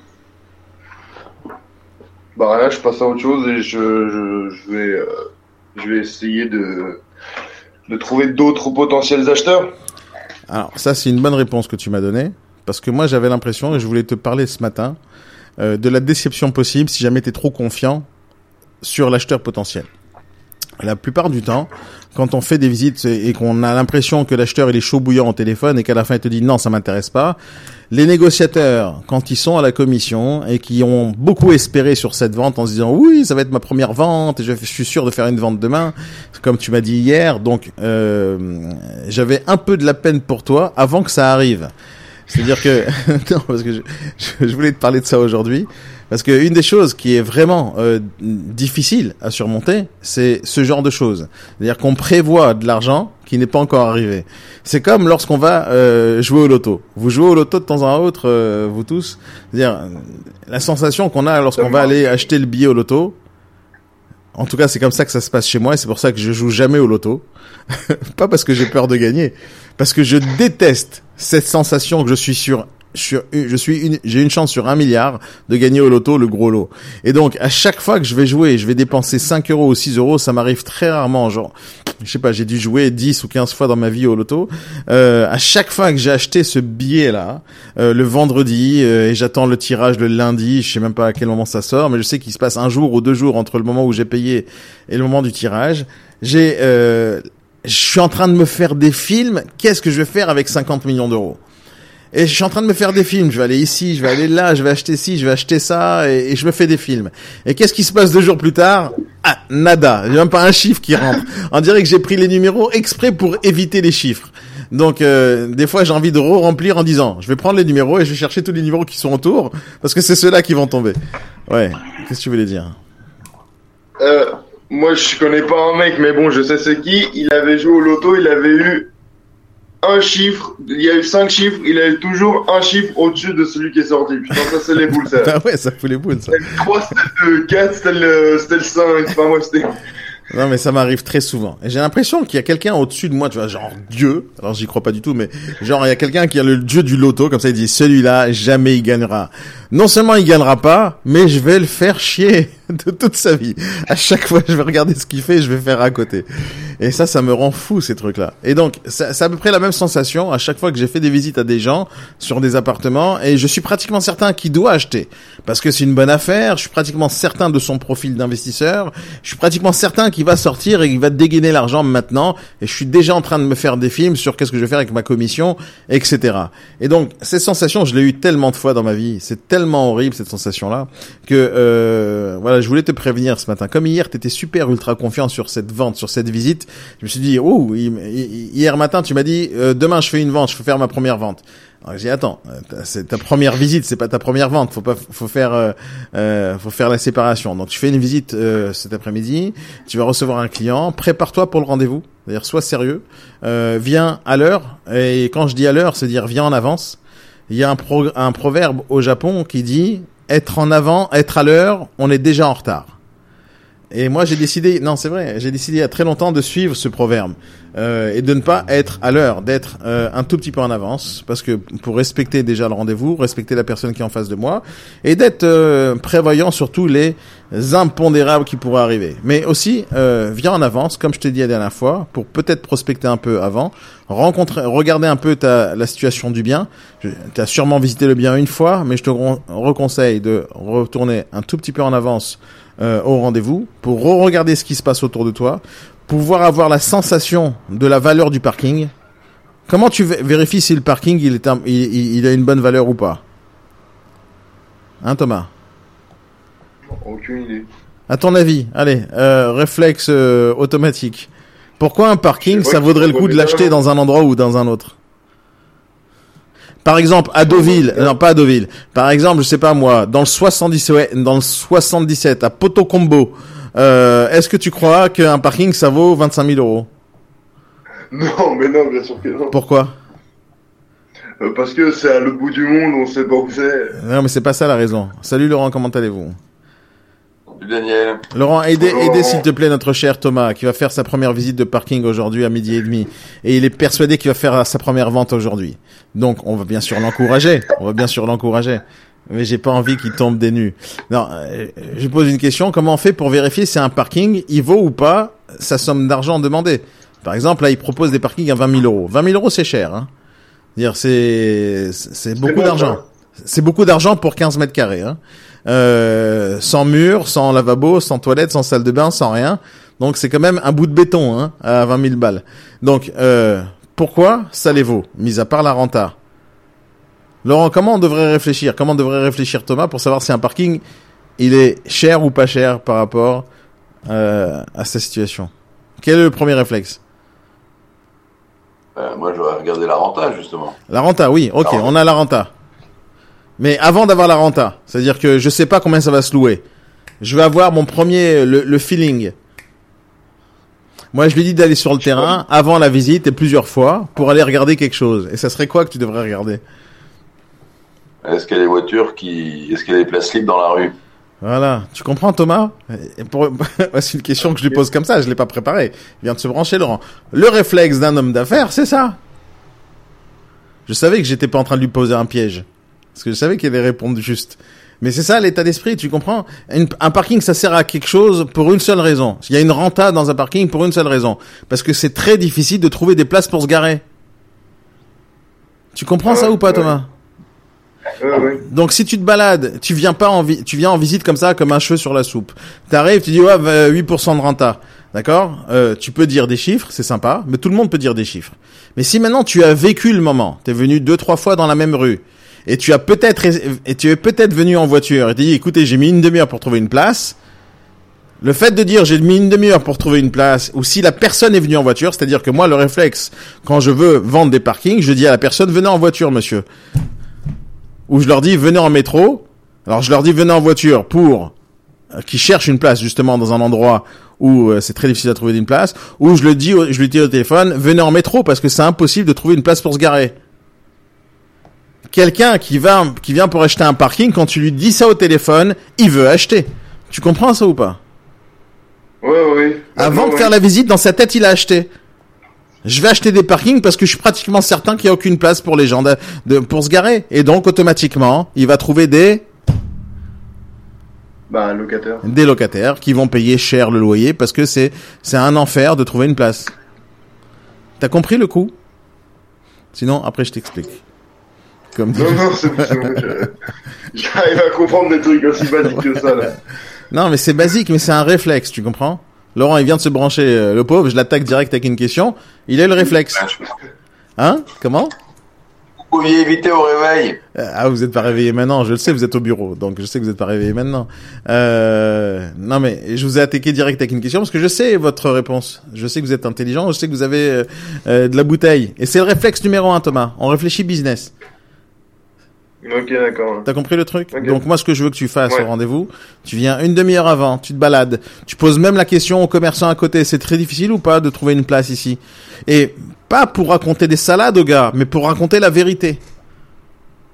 Bah là, je passe à autre chose et je, je, vais, euh, je vais essayer de, de trouver d'autres potentiels acheteurs. Alors ça, c'est une bonne réponse que tu m'as donnée, parce que moi j'avais l'impression, et je voulais te parler ce matin, euh, de la déception possible si jamais tu es trop confiant sur l'acheteur potentiel. La plupart du temps, quand on fait des visites et qu'on a l'impression que l'acheteur il est chaud bouillant au téléphone et qu'à la fin il te dit non ça m'intéresse pas, les négociateurs quand ils sont à la commission et qui ont beaucoup espéré sur cette vente en se disant oui ça va être ma première vente et je suis sûr de faire une vente demain comme tu m'as dit hier donc euh, j'avais un peu de la peine pour toi avant que ça arrive. C'est-à-dire que *laughs* non parce que je, je voulais te parler de ça aujourd'hui. Parce qu'une des choses qui est vraiment euh, difficile à surmonter, c'est ce genre de choses. C'est-à-dire qu'on prévoit de l'argent qui n'est pas encore arrivé. C'est comme lorsqu'on va euh, jouer au loto. Vous jouez au loto de temps en autre, euh, vous tous. C'est-à-dire la sensation qu'on a lorsqu'on va aller acheter le billet au loto. En tout cas, c'est comme ça que ça se passe chez moi et c'est pour ça que je joue jamais au loto. *laughs* pas parce que j'ai peur de gagner, parce que je déteste cette sensation que je suis sur je suis j'ai une chance sur un milliard de gagner au loto le gros lot. Et donc, à chaque fois que je vais jouer, je vais dépenser 5 euros ou 6 euros, ça m'arrive très rarement, genre, je sais pas, j'ai dû jouer 10 ou 15 fois dans ma vie au loto. Euh, à chaque fois que j'ai acheté ce billet-là, euh, le vendredi, euh, et j'attends le tirage le lundi, je sais même pas à quel moment ça sort, mais je sais qu'il se passe un jour ou deux jours entre le moment où j'ai payé et le moment du tirage, j'ai, euh, je suis en train de me faire des films, qu'est-ce que je vais faire avec 50 millions d'euros? Et je suis en train de me faire des films. Je vais aller ici, je vais aller là, je vais acheter ci, je vais acheter ça, et, je me fais des films. Et qu'est-ce qui se passe deux jours plus tard? Ah, nada. A même pas un chiffre qui rentre. On dirait que j'ai pris les numéros exprès pour éviter les chiffres. Donc, euh, des fois, j'ai envie de re-remplir en disant, je vais prendre les numéros et je vais chercher tous les numéros qui sont autour, parce que c'est ceux-là qui vont tomber. Ouais. Qu'est-ce que tu voulais dire? Euh, Moi, je connais pas un mec, mais bon, je sais c'est qui. Il avait joué au loto, il avait eu un chiffre, il y a eu cinq chiffres, il a eu toujours un chiffre au-dessus de celui qui est sorti. Putain, ça c'est les boules, ça. *laughs* ah ouais, ça fout les boules, ça. C'était le 3, c'était le 4, c'était le, c'était le 5, enfin moi c'était... Non, mais ça m'arrive très souvent. Et j'ai l'impression qu'il y a quelqu'un au-dessus de moi, tu vois, genre Dieu. Alors j'y crois pas du tout, mais genre il y a quelqu'un qui a le dieu du loto, comme ça il dit celui-là jamais il gagnera. Non seulement il gagnera pas, mais je vais le faire chier *laughs* de toute sa vie. À chaque fois, je vais regarder ce qu'il fait, je vais faire à côté. Et ça, ça me rend fou ces trucs-là. Et donc, c'est à peu près la même sensation à chaque fois que j'ai fait des visites à des gens sur des appartements, et je suis pratiquement certain qu'il doit acheter parce que c'est une bonne affaire. Je suis pratiquement certain de son profil d'investisseur. Je suis pratiquement certain qu'il va sortir et qu'il va dégainer l'argent maintenant. Et je suis déjà en train de me faire des films sur qu'est-ce que je vais faire avec ma commission, etc. Et donc, cette sensation, je l'ai eu tellement de fois dans ma vie. C'est tellement horrible cette sensation-là que euh, voilà je voulais te prévenir ce matin. Comme hier, tu étais super ultra confiant sur cette vente, sur cette visite. Je me suis dit, oh, hier matin, tu m'as dit, euh, demain, je fais une vente, je peux faire ma première vente. J'ai dit attends, euh, c'est ta première visite, c'est pas ta première vente, faut pas, faut faire, euh, euh, faut faire la séparation. Donc tu fais une visite cet après-midi, tu vas recevoir un client, prépare-toi pour le rendez-vous, c'est-à-dire sois sérieux, viens à l'heure. Et quand je dis à l'heure, c'est dire viens en avance. Il y a un, un proverbe au Japon qui dit être en avant, être à l'heure, on est déjà en retard. Et moi, j'ai décidé, non, c'est vrai, j'ai décidé il y a très longtemps de suivre ce proverbe euh, et de ne pas être à l'heure, d'être euh, un tout petit peu en avance, parce que pour respecter déjà le rendez-vous, respecter la personne qui est en face de moi, et d'être euh, prévoyant sur tous les impondérables qui pourraient arriver. Mais aussi, euh, viens en avance, comme je t'ai dit la dernière fois, pour peut-être prospecter un peu avant, rencontrer, regarder un peu ta, la situation du bien. Tu as sûrement visité le bien une fois, mais je te re- reconseille de retourner un tout petit peu en avance euh, au rendez-vous pour re-regarder ce qui se passe autour de toi, pouvoir avoir la sensation de la valeur du parking. Comment tu vé- vérifies si le parking il, est un- il, il- a une bonne valeur ou pas? Hein Thomas? Aucune idée. À ton avis, allez, euh, réflexe euh, automatique. Pourquoi un parking, ça vaudrait le coup de l'acheter dans un endroit ou dans un autre? Par exemple, à Deauville, non pas à Deauville. Par exemple, je sais pas moi, dans le 77, ouais, dans le 77 à Potocombo, euh, est-ce que tu crois qu'un parking ça vaut 25 000 euros? Non, mais non, bien sûr que non. Pourquoi? Euh, Parce que c'est à l'autre bout du monde, on sait pas où c'est. Non, mais c'est pas ça la raison. Salut Laurent, comment allez-vous? Daniel. Laurent, aidez, aidez s'il te plaît notre cher Thomas, qui va faire sa première visite de parking aujourd'hui à midi et demi. Et il est persuadé qu'il va faire sa première vente aujourd'hui. Donc, on va bien sûr l'encourager. On va bien sûr l'encourager. Mais j'ai pas envie qu'il tombe des nues. Non, euh, je pose une question. Comment on fait pour vérifier si un parking, il vaut ou pas sa somme d'argent demandée? Par exemple, là, il propose des parkings à 20 000 euros. 20 000 euros, c'est cher. Hein dire c'est c'est beaucoup d'argent. C'est beaucoup d'argent pour 15 mètres carrés. Hein. Euh, sans mur, sans lavabo, sans toilette, sans salle de bain, sans rien. Donc c'est quand même un bout de béton hein, à 20 000 balles. Donc euh, pourquoi ça les vaut, mis à part la renta? Laurent, comment on devrait réfléchir? Comment devrait réfléchir Thomas pour savoir si un parking il est cher ou pas cher par rapport euh, à sa situation? Quel est le premier réflexe? Euh, moi, j'aurais regardé la renta, justement. La renta, oui, ok, on a la renta. Mais avant d'avoir la renta, c'est-à-dire que je sais pas combien ça va se louer. Je vais avoir mon premier, le, le feeling. Moi, je lui dis d'aller sur le terrain avant la visite et plusieurs fois pour aller regarder quelque chose. Et ça serait quoi que tu devrais regarder? Est-ce qu'il y a des voitures qui... Est-ce qu'il y a des places libres dans la rue? Voilà, tu comprends Thomas? Pour... *laughs* C'est une question que je lui pose comme ça, je l'ai pas préparé. Il vient de se brancher Laurent. Le réflexe d'un homme d'affaires, c'est ça. Je savais que j'étais pas en train de lui poser un piège. Parce que je savais qu'il allait répondre juste. Mais c'est ça l'état d'esprit, tu comprends? Une- Un parking, ça sert à quelque chose pour une seule raison. Il y a une renta dans un parking pour une seule raison. Parce que c'est très difficile de trouver des places pour se garer. Tu comprends ça Ouais, ou pas ouais. Thomas? Ouais, ouais. donc si tu te balades, tu viens pas en tu viens en visite comme ça comme un cheveu sur la soupe. T'arrives, tu dis ouais bah, 8% de renta. D'accord? Euh, Tu peux dire des chiffres, c'est sympa, mais tout le monde peut dire des chiffres. Mais si maintenant tu as vécu le moment, t'es venu deux trois fois dans la même rue et tu as peut-être et tu es peut-être venu en voiture et tu dis écoutez, j'ai mis une demi-heure pour trouver une place. Le fait de dire j'ai mis une demi-heure pour trouver une place, ou si la personne est venue en voiture, c'est-à-dire que moi le réflexe, quand je veux vendre des parkings, je dis à la personne venez en voiture monsieur où je leur dis venez en métro. Alors je leur dis venez en voiture pour euh, qui cherchent une place justement dans un endroit où euh, c'est très difficile à trouver une place. Ou je le dis, je lui dis au téléphone venez en métro parce que c'est impossible de trouver une place pour se garer. Quelqu'un qui va qui vient pour acheter un parking quand tu lui dis ça au téléphone, il veut acheter. Tu comprends ça ou pas? Ouais, ouais. Avant de faire la visite, dans sa tête, il a acheté. Je vais acheter des parkings parce que je suis pratiquement certain qu'il n'y a aucune place pour les gens de, de- pour se garer. Et donc, automatiquement, il va trouver des, Bah, locataire. des locataires qui vont payer cher le loyer parce que c'est, c'est un enfer de trouver une place. T'as compris le coup? Sinon, après, je t'explique. Comme. Non, non, c'est J'arrive à comprendre des trucs aussi basiques que ça, là. *laughs* Non, mais c'est basique, mais c'est un réflexe, tu comprends? Laurent, il vient de se brancher, euh, le pauvre, je l'attaque direct avec une question. Il a le réflexe. Hein? Comment? Vous pouviez éviter au réveil. Euh, Ah, vous êtes pas réveillé maintenant. Je le sais, vous êtes au bureau, donc je sais que vous êtes pas réveillé maintenant. Euh, non, mais je vous ai attaqué direct avec une question parce que je sais votre réponse. Je sais que vous êtes intelligent. Je sais que vous avez euh, euh, de la bouteille. Et c'est le réflexe numéro un, Thomas. On réfléchit business. Ok, d'accord. T'as compris le truc. Donc moi, ce que je veux que tu fasses Ouais. au rendez-vous, tu viens une demi-heure avant, tu te balades, tu poses même la question au commerçant à côté. C'est très difficile ou pas de trouver une place ici? Et pas pour raconter des salades aux gars, mais pour raconter la vérité.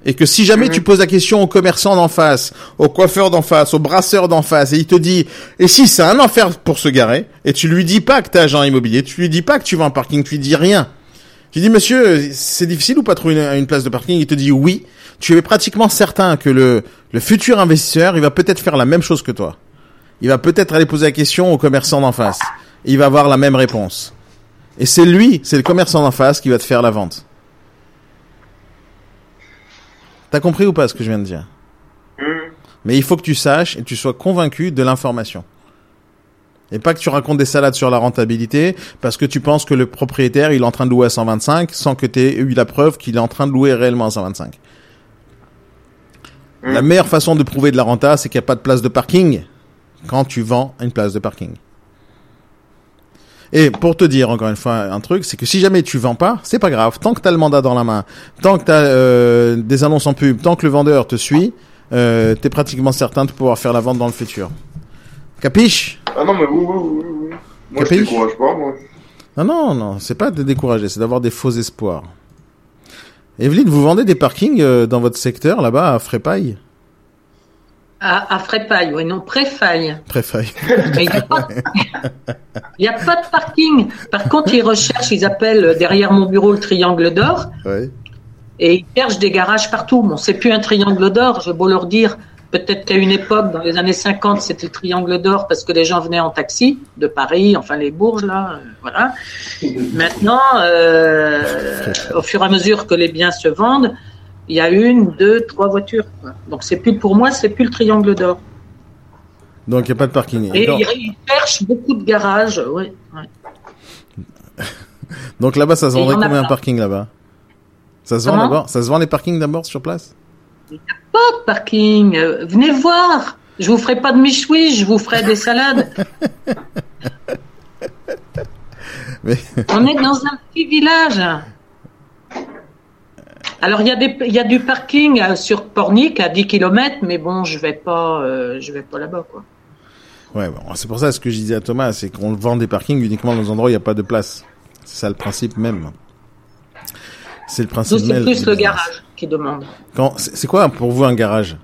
et que si jamais tu poses la question au commerçant d'en face, au coiffeur d'en face, au brasseur d'en face, et il te dit, et si c'est un enfer pour se garer, et tu lui dis pas que t'es agent immobilier, tu lui dis pas que tu vas en parking, tu lui dis rien. Tu dis, monsieur, c'est difficile ou pas trouver une, une place de parking? Il te dit oui. Tu es pratiquement certain que le, le futur investisseur, il va peut-être faire la même chose que toi. Il va peut-être aller poser la question au commerçant d'en face. Il va avoir la même réponse. Et c'est lui, c'est le commerçant d'en face qui va te faire la vente. T'as compris ou pas ce que je viens de dire? Hum. Mais il faut que tu saches et tu sois convaincu de l'information. Et pas que tu racontes des salades sur la rentabilité parce que tu penses que le propriétaire il est en train de louer à 125 sans que tu aies eu la preuve qu'il est en train de louer réellement à 125. La meilleure façon de prouver de la renta, c'est qu'il n'y a pas de place de parking quand tu vends une place de parking. Et pour te dire encore une fois un truc, c'est que si jamais tu vends pas, c'est pas grave. Tant que tu as le mandat dans la main, tant que tu as des annonces en pub, tant que le vendeur te suit, euh, tu es pratiquement certain de pouvoir faire la vente dans le futur. Capiche? Ah non, mais oui, oui, oui, oui. Moi, je décourage pas, moi. Non, non, non, c'est pas de décourager, c'est d'avoir des faux espoirs. Evelyne, vous vendez des parkings euh, dans votre secteur là-bas à Frépaille? À, à Frépaille, oui, non, Préfaille. Préfaille. *laughs* Mais il n'y a, pas- il y a pas de parking. Par contre, ils recherchent, ils appellent derrière mon bureau le triangle d'or ouais. et ils cherchent des garages partout. Bon, c'est plus un triangle d'or, j'ai beau leur dire. Peut-être qu'à une époque, dans les années 50, c'était le triangle d'or parce que les gens venaient en taxi de Paris, enfin les Bourges, là, euh, voilà. Maintenant, euh, au fur et à mesure que les biens se vendent, il y a une, deux, trois voitures. quoi. Donc c'est plus pour moi, c'est plus le triangle d'or. Donc il n'y a pas de parking. Et ils, cherchent beaucoup de garages, ouais. *laughs* Donc là-bas, ça se vendrait combien un parking là-bas? Ça se vend Ça se vend les parkings d'abord sur place? Pas de parking. euh, venez voir. Je vous ferai pas de michoui, je vous ferai des salades. *laughs* Mais On est dans un petit village. Alors il y a des il y a du parking euh, sur Pornic à 10 km, mais bon, je vais pas euh, je vais pas là-bas quoi. ouais, bon, c'est pour ça ce que je disais à Thomas, c'est qu'on vend des parkings uniquement dans des endroits où il n'y a pas de place. C'est ça le principe même. C'est le principe c'est plus le garage qui demande. C'est quoi pour vous un garage?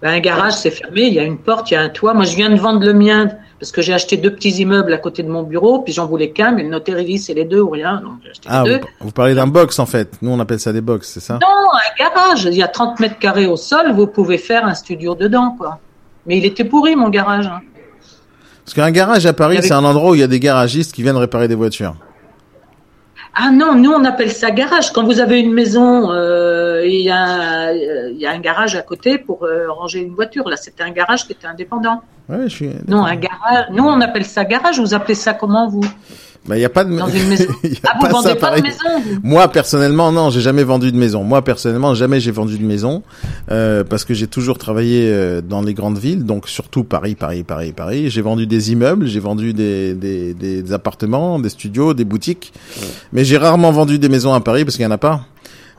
Ben, un garage c'est fermé, il y a une porte, il y a un toit. Moi je viens de vendre le mien parce que j'ai acheté deux petits immeubles à côté de mon bureau, puis j'en voulais qu'un, mais le notaire il dit c'est les deux ou rien, donc j'ai acheté Ah, les vous, deux. vous parlez d'un box en fait. Nous on appelle ça des box, c'est ça? Non, un garage. Il y a 30 mètres carrés au sol, vous pouvez faire un studio dedans, quoi. Mais il était pourri, mon garage. hein. Parce qu'un garage à Paris, c'est un endroit où il y a des garagistes qui viennent réparer des voitures. Ah non, nous, on appelle ça garage. Quand vous avez une maison, euh, il y, a, euh, il y a un garage à côté pour euh, ranger une voiture. Là, c'était un garage qui était indépendant. Ouais, je suis. Non, un garage. Nous, on appelle ça garage. Vous appelez ça comment, vous? Bah, il y a pas de. Dans une maison. *laughs* Y a Ah, vous pas vendez ça pas pareil. de maison, Moi personnellement, non, j'ai jamais vendu de maison. Moi personnellement, jamais j'ai vendu de maison euh, parce que j'ai toujours travaillé euh, dans les grandes villes, donc surtout Paris, Paris, Paris, Paris. J'ai vendu des immeubles, j'ai vendu des, des, des, appartements, des studios, des boutiques, mais j'ai rarement vendu des maisons à Paris parce qu'il y en a pas.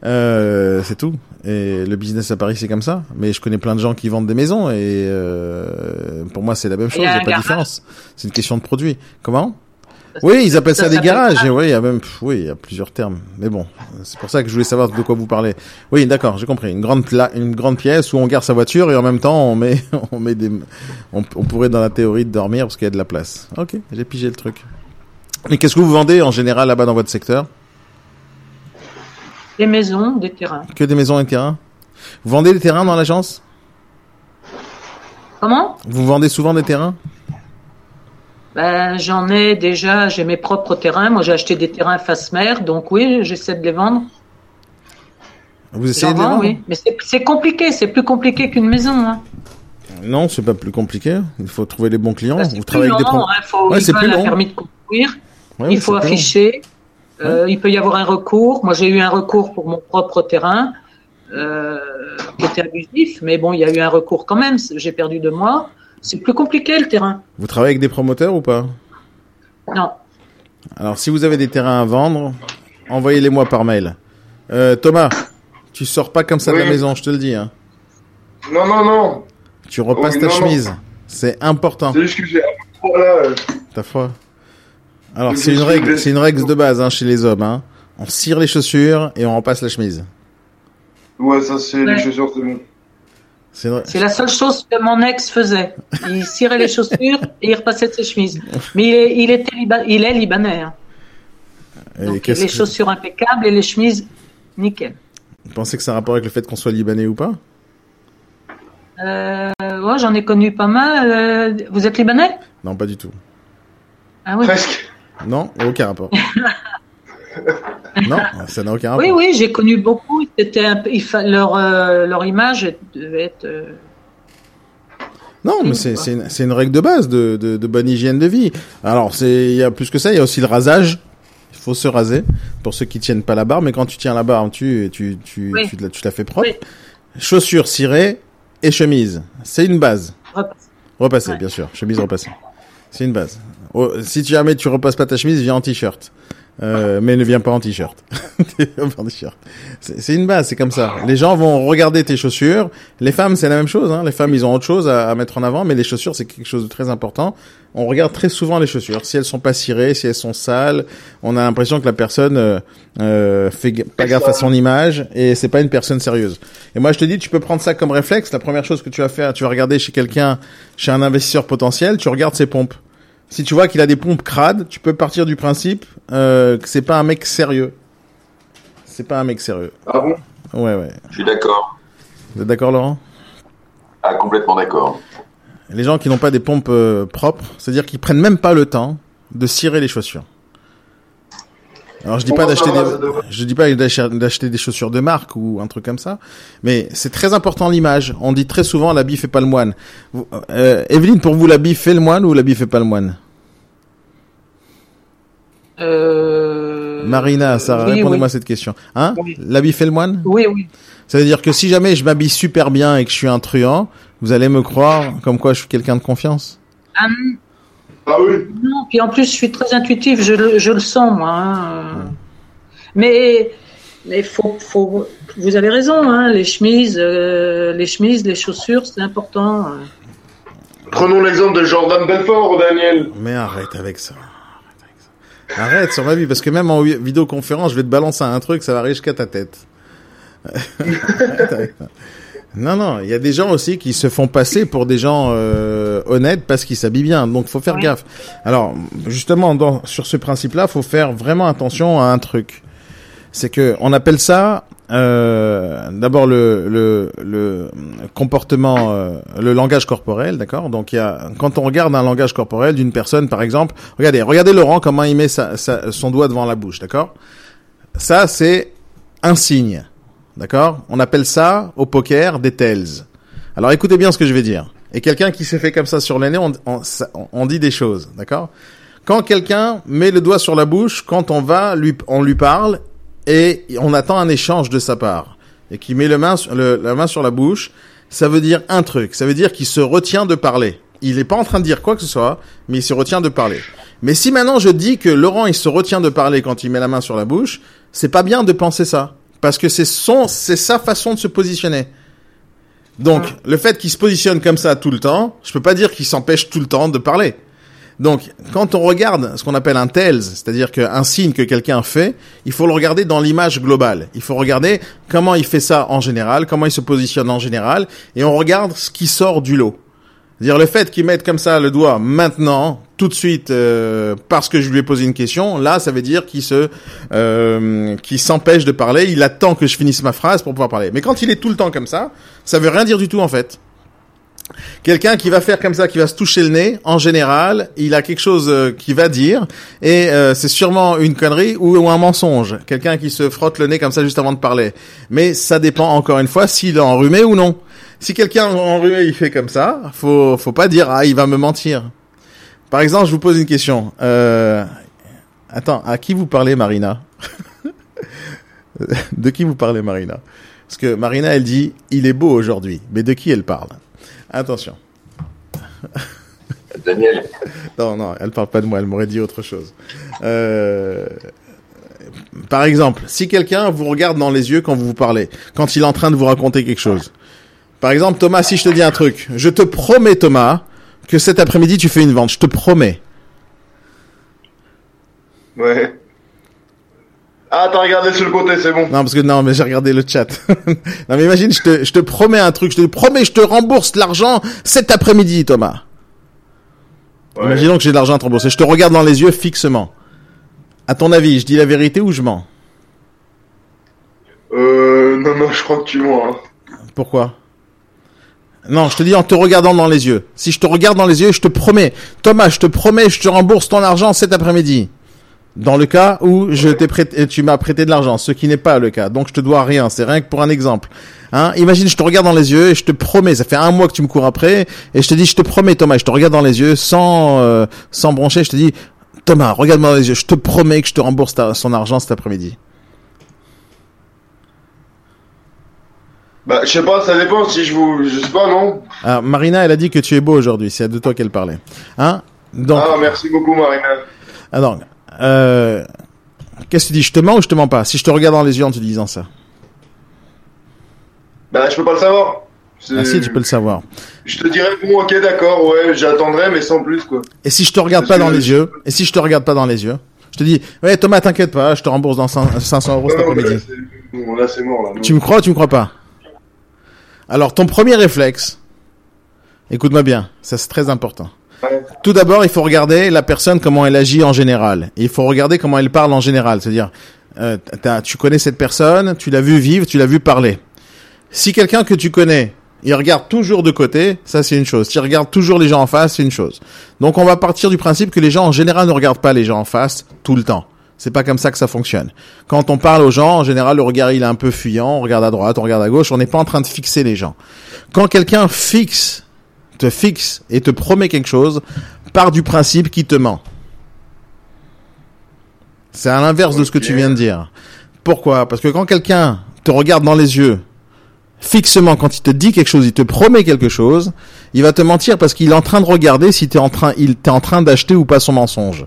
Euh, c'est tout. Et le business à Paris, c'est comme ça. Mais je connais plein de gens qui vendent des maisons et euh, pour moi, c'est la même chose. Il y a n'y a un pas de différence. C'est une question de produit. Comment? Oui, ils appellent ça, Ça des garages. Et oui, il y a même, pff, oui, il y a plusieurs termes. Mais bon, c'est pour ça que je voulais savoir de quoi vous parlez. Oui, d'accord, j'ai compris. Une grande pla- une grande pièce où on garde sa voiture et en même temps on met, *laughs* on met des, on, on pourrait dans la théorie dormir parce qu'il y a de la place. Ok, j'ai pigé le truc. Mais qu'est-ce que vous vendez en général là-bas dans votre secteur? Des maisons, des terrains. Que des maisons et des terrains? Vous vendez des terrains dans l'agence? Comment? Vous vendez souvent des terrains? Ben, J'en ai déjà, j'ai mes propres terrains. Moi, j'ai acheté des terrains face mer, donc oui, j'essaie de les vendre. Vous essayez de les vendre oui. Mais c'est compliqué, c'est plus compliqué qu'une maison. Hein. Non, c'est pas plus compliqué. Il faut trouver les bons clients. Vous travaillez avec des hein, faut, Ouais, ils c'est plus long. permis de construire. Ouais, il faut afficher. Euh, Il peut y avoir un recours. Moi, j'ai eu un recours pour mon propre terrain euh, qui était abusif, mais bon, il y a eu un recours quand même. J'ai perdu deux mois. C'est plus compliqué le terrain. Vous travaillez avec des promoteurs ou pas? Non. Alors, si vous avez des terrains à vendre, envoyez-les-moi par mail. Euh, Thomas, tu sors pas comme ça de la maison, je te le dis. Hein. Non, non, non. Tu repasses ta non, chemise. C'est important. C'est juste que j'ai un peu trop là. euh, Ta foi. Alors, c'est une règle, c'est une règle de base hein, chez les hommes. Hein. On cire les chaussures et on repasse la chemise. Ouais, ça c'est Ouais. les chaussures, c'est bon. C'est vrai. C'est la seule chose que mon ex faisait. Il cirait les chaussures et il repassait ses chemises. Mais il est, il était liba- il est libanais. hein. Et Donc, les que- chaussures impeccables et les chemises nickel. Vous pensez que ça a rapport avec le fait qu'on soit libanais ou pas? Euh, ouais, j'en ai connu pas mal. Euh, vous êtes libanais? Non, pas du tout. Ah oui. Presque. Non, aucun rapport. *laughs* non, ça n'a aucun rapport. Oui, oui, j'ai connu beaucoup. C'était un peu- leur, euh, leur image devait être. euh, Non, mais c'est une, c'est une règle de base de, de, de bonne hygiène de vie. Alors, c'est il y a plus que ça, il y a aussi le rasage. Il faut se raser pour ceux qui tiennent pas la barbe, mais quand tu tiens la barbe, tu tu tu Oui. tu, la, tu te la fais propre. Oui. Chaussures cirées et chemise, c'est une base. repas. Repasser, Ouais. bien sûr. Chemise repassée. C'est une base. Oh, si jamais tu repasses pas ta chemise, viens en t-shirt. Euh, mais ne viens pas en t-shirt. *laughs* C'est une base, c'est comme ça. Les gens vont regarder tes chaussures. Les femmes, c'est la même chose. Hein. Les femmes, ils ont autre chose à, à mettre en avant, mais les chaussures, c'est quelque chose de très important. On regarde très souvent les chaussures. Si elles sont pas cirées, si elles sont sales, on a l'impression que la personne euh, euh, fait pas gaffe à son image et c'est pas une personne sérieuse. Et moi, je te dis, tu peux prendre ça comme réflexe. La première chose que tu vas faire, tu vas regarder chez quelqu'un, chez un investisseur potentiel, tu regardes ses pompes. Si tu vois qu'il a des pompes crades, tu peux partir du principe euh, que c'est pas un mec sérieux. C'est pas un mec sérieux. Ah bon? Ouais, ouais. Je suis d'accord. Vous êtes d'accord, Laurent? Ah, complètement d'accord. Les gens qui n'ont pas des pompes euh, propres, c'est-à-dire qu'ils prennent même pas le temps de cirer les chaussures. Alors je dis pas d'acheter des, je dis pas d'acheter des chaussures de marque ou un truc comme ça, mais c'est très important l'image. On dit très souvent l'habit fait pas le moine. Vous- euh, Evelyne, pour vous l'habit fait le moine ou l'habit fait pas le moine? Euh, Marina, Sarah, oui, répondez-moi à cette question. Hein? Oui. L'habit fait le moine? Oui, oui. Ça veut dire que si jamais je m'habille super bien et que je suis un truand, vous allez me croire comme quoi je suis quelqu'un de confiance? Ah, Ah oui non, puis en plus, je suis très intuitif, je, le- je le sens, moi. hein. Mais, mais faut, faut, vous avez raison, hein, les chemises, euh, les chemises, les chaussures, c'est important. euh. Prenons l'exemple de Jordan Belfort, Daniel. Mais arrête avec ça. Arrête, avec ça. Arrête sur ma vie, parce que même en vi- vidéoconférence, je vais te balancer un truc, ça va arriver jusqu'à ta tête. *laughs* Non, non, il y a des gens aussi qui se font passer pour des gens euh, honnêtes parce qu'ils s'habillent bien, donc faut faire gaffe. Alors, justement, dans, sur ce principe-là, faut faire vraiment attention à un truc. C'est que on appelle ça euh, d'abord le, le, le comportement, euh, le langage corporel, d'accord? Donc il y a quand on regarde un langage corporel d'une personne, par exemple, regardez, regardez Laurent comment il met sa, sa- son doigt devant la bouche, d'accord? Ça c'est un signe, d'accord? On appelle ça au poker des tails. Alors écoutez bien ce que je vais dire. Et quelqu'un qui s'est fait comme ça sur le nez, on, on, on dit des choses, d'accord? Quand quelqu'un met le doigt sur la bouche, quand on va lui, on lui parle et on attend un échange de sa part et qui met la main sur la bouche, ça veut dire un truc. Ça veut dire qu'il se retient de parler. Il n'est pas en train de dire quoi que ce soit, mais il se retient de parler. Mais si maintenant je dis que Laurent il se retient de parler quand il met la main sur la bouche, c'est pas bien de penser ça parce que c'est son, c'est sa façon de se positionner. Donc le fait qu'il se positionne comme ça tout le temps, je peux pas dire qu'il s'empêche tout le temps de parler. Donc, quand on regarde ce qu'on appelle un tells, c'est-à-dire qu'un signe que quelqu'un fait, il faut le regarder dans l'image globale. Il faut regarder comment il fait ça en général, comment il se positionne en général, et on regarde ce qui sort du lot. C'est-à-dire le fait qu'il mette comme ça le doigt maintenant, tout de suite, euh, parce que je lui ai posé une question, là, ça veut dire qu'il se, euh, s'empêche de parler. Il attend que je finisse ma phrase pour pouvoir parler. Mais quand il est tout le temps comme ça, ça veut rien dire du tout en fait. Quelqu'un qui va faire comme ça, qui va se toucher le nez, en général, il a quelque chose euh, qu'il va dire, et euh, c'est sûrement une connerie ou, ou un mensonge. Quelqu'un qui se frotte le nez comme ça juste avant de parler. Mais ça dépend encore une fois s'il est enrhumé ou non. Si quelqu'un enrhumé il fait comme ça, faut faut pas dire ah il va me mentir. Par exemple, je vous pose une question. Euh... Attends, à qui vous parlez, Marina *laughs* De qui vous parlez, Marina Parce que Marina, elle dit il est beau aujourd'hui, mais de qui elle parle Attention. Daniel, Non, non, elle parle pas de moi, elle m'aurait dit autre chose. Euh, Par exemple, si quelqu'un vous regarde dans les yeux quand vous vous parlez, quand il est en train de vous raconter quelque chose. Par exemple, Thomas, si je te dis un truc, je te promets, Thomas, que cet après-midi tu fais une vente, je te promets. Ouais. Ah, t'as regardé sur le côté, c'est bon. Non, parce que non, mais j'ai regardé le chat. *laughs* non, mais imagine, je te, je te promets un truc, je te promets, je te rembourse l'argent cet après-midi, Thomas. Ouais. Imaginons que j'ai de l'argent à te rembourser. Je te regarde dans les yeux fixement. À ton avis, je dis la vérité ou je mens? Euh, non, non, je crois que tu mens. hein. Pourquoi? Non, je te dis en te regardant dans les yeux. Si je te regarde dans les yeux, je te promets, Thomas, je te promets, je te rembourse ton argent cet après-midi. Dans le cas où je t'ai prêté, tu m'as prêté de l'argent, ce qui n'est pas le cas. Donc je te dois rien. C'est rien que pour un exemple. Hein Imagine, je te regarde dans les yeux et je te promets. Ça fait un mois que tu me cours après et je te dis, je te promets, Thomas, je te regarde dans les yeux sans euh, sans broncher. Je te dis, Thomas, regarde-moi dans les yeux. Je te promets que je te rembourse ta- son argent cet après-midi. Bah, je sais pas, ça dépend si je vous, je sais pas, non? Alors, Marina, elle a dit que tu es beau aujourd'hui. C'est de toi qu'elle parlait. Hein? Donc, Ah, merci beaucoup, Marina. alors, euh, qu'est-ce que tu dis? Je te mens ou je te mens pas? Si je te regarde dans les yeux en te disant ça. Bah, je peux pas le savoir. Ah si, tu peux le savoir. Je te dirais, bon, ok, d'accord, ouais, j'attendrai, mais sans plus, quoi. Et si je te regarde Parce pas dans les yeux Et si je te regarde pas dans les yeux Je te dis, ouais Thomas, t'inquiète pas, je te rembourse dans 500 500 euros cet après-midi. bon, là, c'est mort, là. non. Tu me crois ou tu me crois pas? Alors, ton premier réflexe, écoute-moi bien, ça c'est très important. Tout d'abord, il faut regarder la personne comment elle agit en général. Il faut regarder comment elle parle en général. C'est-à-dire, euh, tu connais cette personne, tu l'as vu vivre, tu l'as vu parler. Si quelqu'un que tu connais, il regarde toujours de côté, ça c'est une chose. S'il regarde toujours les gens en face, c'est une chose. Donc on va partir du principe que les gens en général ne regardent pas les gens en face tout le temps. C'est pas comme ça que ça fonctionne. Quand on parle aux gens, en général, le regard il est un peu fuyant, on regarde à droite, on regarde à gauche, on n'est pas en train de fixer les gens. Quand quelqu'un fixe, te fixe et te promet quelque chose, part du principe qu'il te ment. C'est à l'inverse de ce que tu viens de dire. Pourquoi? Parce que quand quelqu'un te regarde dans les yeux, fixement, quand il te dit quelque chose, il te promet quelque chose, il va te mentir parce qu'il est en train de regarder si t'es en train, il t'es en train d'acheter ou pas son mensonge.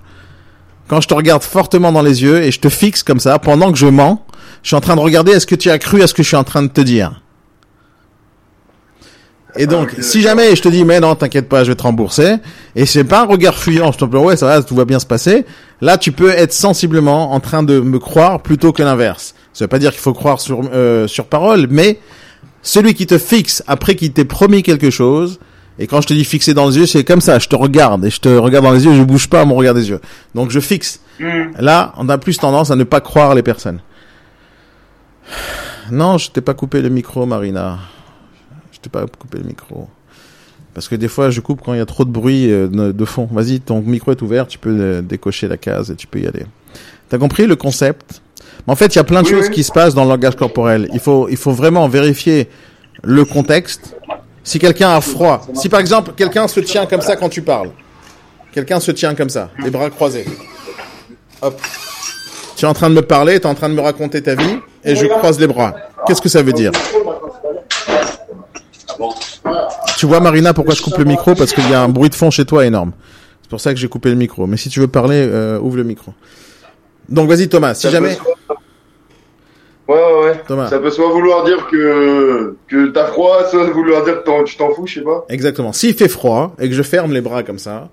Quand je te regarde fortement dans les yeux et je te fixe comme ça, pendant que je mens, je suis en train de regarder est-ce que tu as cru à ce que je suis en train de te dire? Et donc, ok, si jamais je te dis, mais non, t'inquiète pas, je vais te rembourser, et c'est pas un regard fuyant, je te dis, ouais, ça va, tout va bien se passer, là, tu peux être sensiblement en train de me croire plutôt que l'inverse. Ça veut pas dire qu'il faut croire sur, euh, sur parole, mais celui qui te fixe après qu'il t'ait promis quelque chose, et quand je te dis fixer dans les yeux, c'est comme ça, je te regarde, et je te regarde dans les yeux, je bouge pas à mon regard des yeux. Donc je fixe. Hmm. Là, on a plus tendance à ne pas croire les personnes. Non, je t'ai pas coupé le micro, Marina. Je t'ai pas coupé le micro. Parce que des fois, je coupe quand il y a trop de bruit euh, de fond. Vas-y, ton micro est ouvert, tu peux euh, décocher la case et tu peux y aller. T'as compris le concept? Mais En fait, il y a plein de Oui, choses oui. qui se passent dans le langage corporel. Il faut, il faut vraiment vérifier le contexte. Si quelqu'un a froid, si par exemple quelqu'un se tient comme ça quand tu parles, quelqu'un se tient comme ça, les bras croisés. Hop. Tu es en train de me parler, tu es en train de me raconter ta vie, et je croise les bras. Qu'est-ce que ça veut dire? Tu vois, Marina, pourquoi je coupe le micro? Parce qu'il y a un bruit de fond chez toi énorme. C'est pour ça que j'ai coupé le micro. Mais si tu veux parler, euh, ouvre le micro. Donc vas-y Thomas, si jamais... Ouais, ouais, ouais. Thomas. Ça peut soit vouloir dire que, que t'as froid, soit vouloir dire que tu t'en fous, je sais pas. Exactement. S'il fait froid et que je ferme les bras comme ça,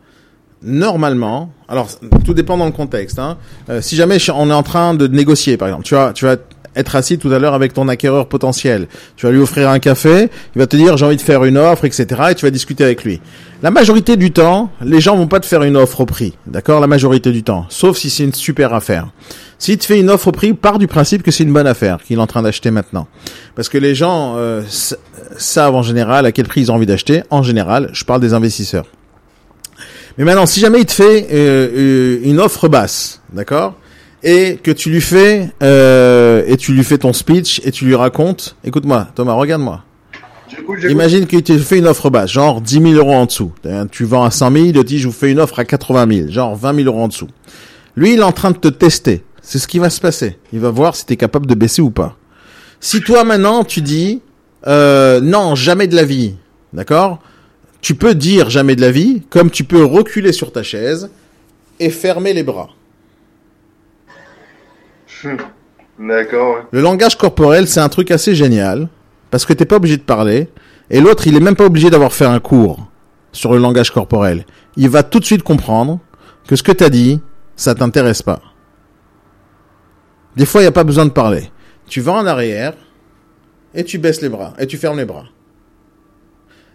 normalement, alors tout dépend dans le contexte. Hein, euh, si jamais on est en train de négocier, par exemple, tu vas, tu vas être assis tout à l'heure avec ton acquéreur potentiel. Tu vas lui offrir un café, il va te dire j'ai envie de faire une offre, etc. Et tu vas discuter avec lui. La majorité du temps, les gens vont pas te faire une offre au prix, d'accord La majorité du temps, sauf si c'est une super affaire. S'il te fait une offre au prix, part du principe que c'est une bonne affaire qu'il est en train d'acheter maintenant. Parce que les gens euh, savent en général à quel prix ils ont envie d'acheter. En général, je parle des investisseurs. Mais maintenant, si jamais il te fait euh, euh, une offre basse, d'accord, et que tu lui fais euh, et tu lui fais ton speech et tu lui racontes, écoute-moi, Thomas, regarde-moi. Imagine qu'il te fait une offre basse, genre 10 000 euros en dessous. Euh, Tu vends à 100 000, il te dit je vous fais une offre à 80 000, genre 20 000 euros en dessous. Lui, il est en train de te tester. C'est ce qui va se passer. Il va voir si tu es capable de baisser ou pas. Si toi maintenant tu dis euh, non, jamais de la vie, d'accord? Tu peux dire jamais de la vie, comme tu peux reculer sur ta chaise et fermer les bras. *laughs* D'accord, ouais. Le langage corporel, c'est un truc assez génial parce que t'es pas obligé de parler et l'autre, il est même pas obligé d'avoir fait un cours sur le langage corporel. Il va tout de suite comprendre que ce que t'as dit, ça t'intéresse pas. Des fois, il n'y a pas besoin de parler. Tu vas en arrière et tu baisses les bras et tu fermes les bras.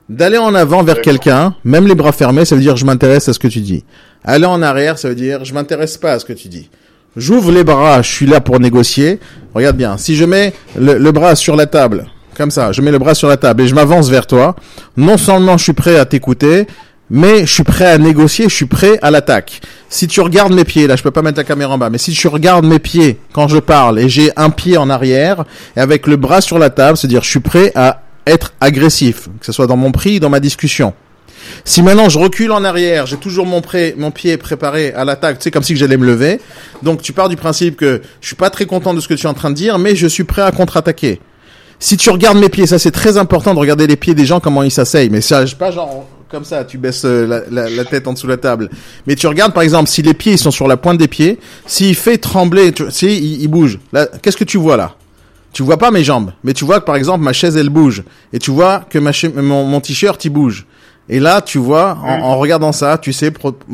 D'aller en avant vers quelqu'un, même les bras fermés, ça veut dire je m'intéresse à ce que tu dis. Aller en arrière, ça veut dire je m'intéresse pas à ce que tu dis. J'ouvre les bras, je suis là pour négocier. Regarde bien, si je mets le, le bras sur la table, comme ça, je mets le bras sur la table et je m'avance vers toi, non seulement je suis prêt à t'écouter, mais je suis prêt à négocier, je suis prêt à l'attaque. Si tu regardes mes pieds, là je peux pas mettre la caméra en bas, mais si tu regardes mes pieds quand je parle et j'ai un pied en arrière et avec le bras sur la table, c'est-à-dire je suis prêt à être agressif, que ce soit dans mon prix, dans ma discussion. Si maintenant je recule en arrière, j'ai toujours mon, mon pied préparé à l'attaque, tu sais, comme si j'allais me lever. Donc tu pars du principe que je suis pas très content de ce que tu es en train de dire, mais je suis prêt à contre-attaquer. Si tu regardes mes pieds, ça c'est très important de regarder les pieds des gens, comment ils s'asseyent. Mais ça, pas genre comme ça, tu baisses euh, la, tête en dessous de la table. Mais tu regardes par exemple, si les pieds ils sont sur la pointe des pieds, s'il fait trembler, tu sais, il, bouge. Là, qu'est-ce que tu vois là? Tu vois pas mes jambes, mais tu vois que par exemple ma chaise elle bouge, et tu vois que ma mon, mon t-shirt il bouge. Et là, tu vois, en, en regardant ça, tu sais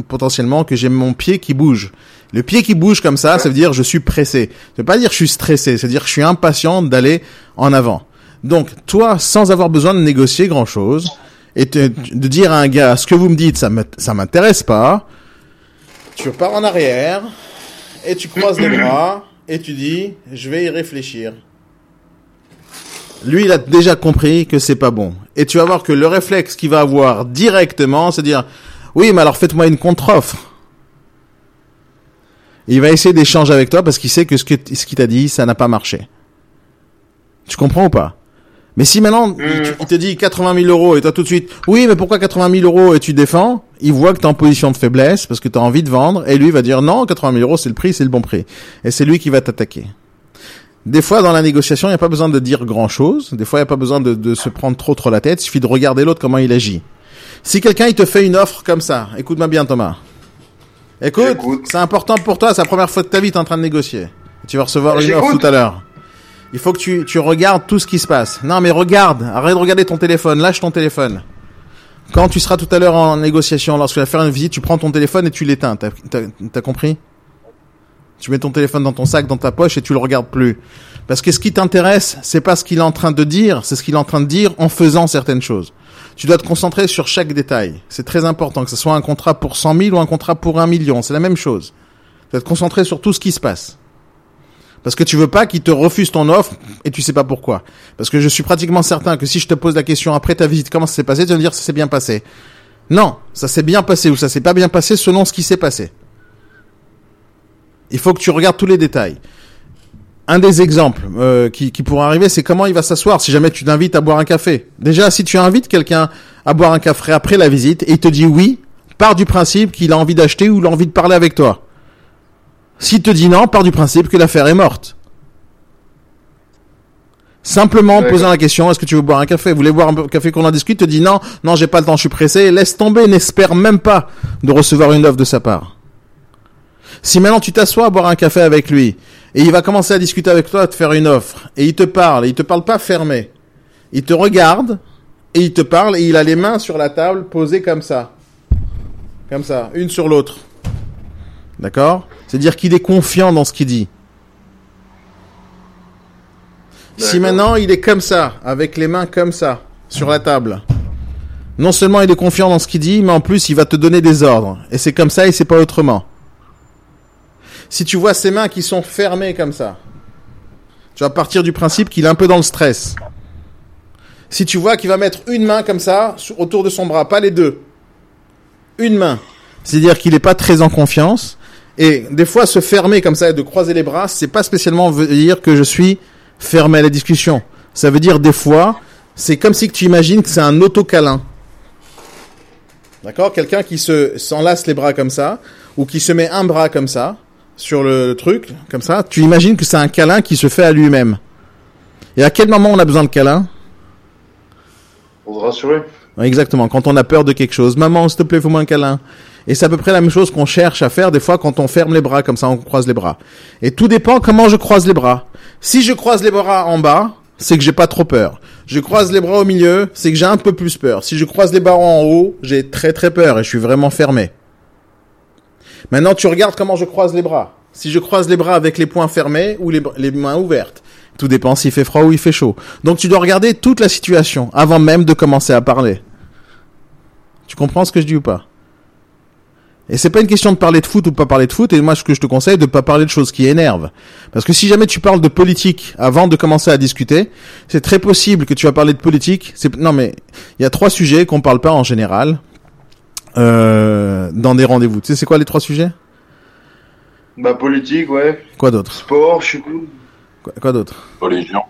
potentiellement que j'ai mon pied qui bouge. Le pied qui bouge comme ça, ça veut dire je suis pressé. Ça veut pas dire je suis stressé, c'est dire que je suis impatient d'aller en avant. Donc, toi, sans avoir besoin de négocier grand chose, et te- de dire à un gars, ce que vous me dites, ça ça m'intéresse pas, tu repars en arrière, et tu croises les bras, et tu dis, je vais y réfléchir. Lui, il a déjà compris que c'est pas bon. Et tu vas voir que le réflexe qu'il va avoir directement, c'est dire, oui, mais alors faites-moi une contre-offre. Il va essayer d'échanger avec toi parce qu'il sait que ce que ce qu'il t'a dit, ça n'a pas marché. Tu comprends ou pas? Mais si maintenant il, te- il te dit 80 000 euros et toi tout de suite, oui, mais pourquoi 80 000 euros et tu défends? Il voit que tu es en position de faiblesse parce que tu as envie de vendre et lui va dire non, 80 000 euros c'est le prix, c'est le bon prix. Et c'est lui qui va t'attaquer. Des fois, dans la négociation, il n'y a pas besoin de dire grand-chose. Des fois, il n'y a pas besoin de, de se prendre trop trop la tête. Il suffit de regarder l'autre comment il agit. Si quelqu'un il te fait une offre comme ça, écoute-moi bien Thomas. Écoute, c'est important pour toi, c'est la première fois de ta vie, tu es en train de négocier. Tu vas recevoir une offre tout à l'heure. Il faut que tu, tu regardes tout ce qui se passe. Non, mais regarde, arrête de regarder ton téléphone, lâche ton téléphone. Quand tu seras tout à l'heure en négociation, lorsque tu vas faire une visite, tu prends ton téléphone et tu l'éteins. T'as compris? Tu mets ton téléphone dans ton sac, dans ta poche et tu le regardes plus. Parce que ce qui t'intéresse, c'est pas ce qu'il est en train de dire, c'est ce qu'il est en train de dire en faisant certaines choses. Tu dois te concentrer sur chaque détail. C'est très important, que ce soit un contrat pour 100 000 ou un contrat pour un million. C'est la même chose. Tu dois te concentrer sur tout ce qui se passe. Parce que tu veux pas qu'il te refuse ton offre et tu sais pas pourquoi. Parce que je suis pratiquement certain que si je te pose la question après ta visite, comment ça s'est passé, tu vas me dire ça s'est bien passé. Non, ça s'est bien passé ou ça s'est pas bien passé selon ce qui s'est passé. Il faut que tu regardes tous les détails. Un des exemples euh, qui, qui pourrait arriver, c'est comment il va s'asseoir si jamais tu l'invites à boire un café. Déjà, si tu invites quelqu'un à boire un café après la visite et il te dit oui, pars du principe qu'il a envie d'acheter ou il a envie de parler avec toi. S'il te dit non, pars du principe que l'affaire est morte. Simplement en D'accord. posant la question, est-ce que tu veux boire un café? Vous voulez boire un café qu'on en discute? Te dit non, non, j'ai pas le temps, je suis pressé. Laisse tomber, n'espère même pas de recevoir une offre de sa part. Si maintenant tu t'assois à boire un café avec lui et il va commencer à discuter avec toi, à te faire une offre et il te parle, et il te parle pas fermé. Il te regarde et il te parle et il a les mains sur la table posées comme ça. Comme ça, une sur l'autre. D'accord? C'est-à-dire qu'il est confiant dans ce qu'il dit. Si maintenant il est comme ça, avec les mains comme ça, sur la table, non seulement il est confiant dans ce qu'il dit, mais en plus il va te donner des ordres. Et c'est comme ça et c'est pas autrement. Si tu vois ses mains qui sont fermées comme ça, tu vas partir du principe qu'il est un peu dans le stress. Si tu vois qu'il va mettre une main comme ça autour de son bras, pas les deux, une main, c'est-à-dire qu'il n'est pas très en confiance. Et des fois, se fermer comme ça et de croiser les bras, c'est pas spécialement veut dire que je suis fermé à la discussion. Ça veut dire des fois, c'est comme si tu imagines que c'est un autocâlin. D'accord? Quelqu'un qui se s'enlace les bras comme ça, ou qui se met un bras comme ça, sur le truc, comme ça, tu imagines que c'est un câlin qui se fait à lui-même. Et à quel moment on a besoin de câlin? Pour se rassurer. Exactement, quand on a peur de quelque chose. Maman, s'il te plaît, fais-moi un câlin. Et c'est à peu près la même chose qu'on cherche à faire des fois quand on ferme les bras, comme ça on croise les bras. Et tout dépend comment je croise les bras. Si je croise les bras en bas, c'est que j'ai pas trop peur. Je croise les bras au milieu, c'est que j'ai un peu plus peur. Si je croise les bras en haut, j'ai très très peur et je suis vraiment fermé. Maintenant, tu regardes comment je croise les bras. Si je croise les bras avec les poings fermés ou les, mains ouvertes. Tout dépend s'il fait froid ou il fait chaud. Donc tu dois regarder toute la situation avant même de commencer à parler. Tu comprends ce que je dis ou pas? Et c'est pas une question de parler de foot ou pas parler de foot. Et moi, ce que je te conseille, de pas parler de choses qui énervent. Parce que si jamais tu parles de politique avant de commencer à discuter, c'est très possible que tu vas parler de politique. Non mais il y a trois sujets qu'on parle pas en général euh, dans des rendez-vous. Tu sais c'est quoi les trois sujets? Bah, politique, ouais. Quoi d'autre? Sport, je sais pas. Quoi, quoi d'autre? Religion.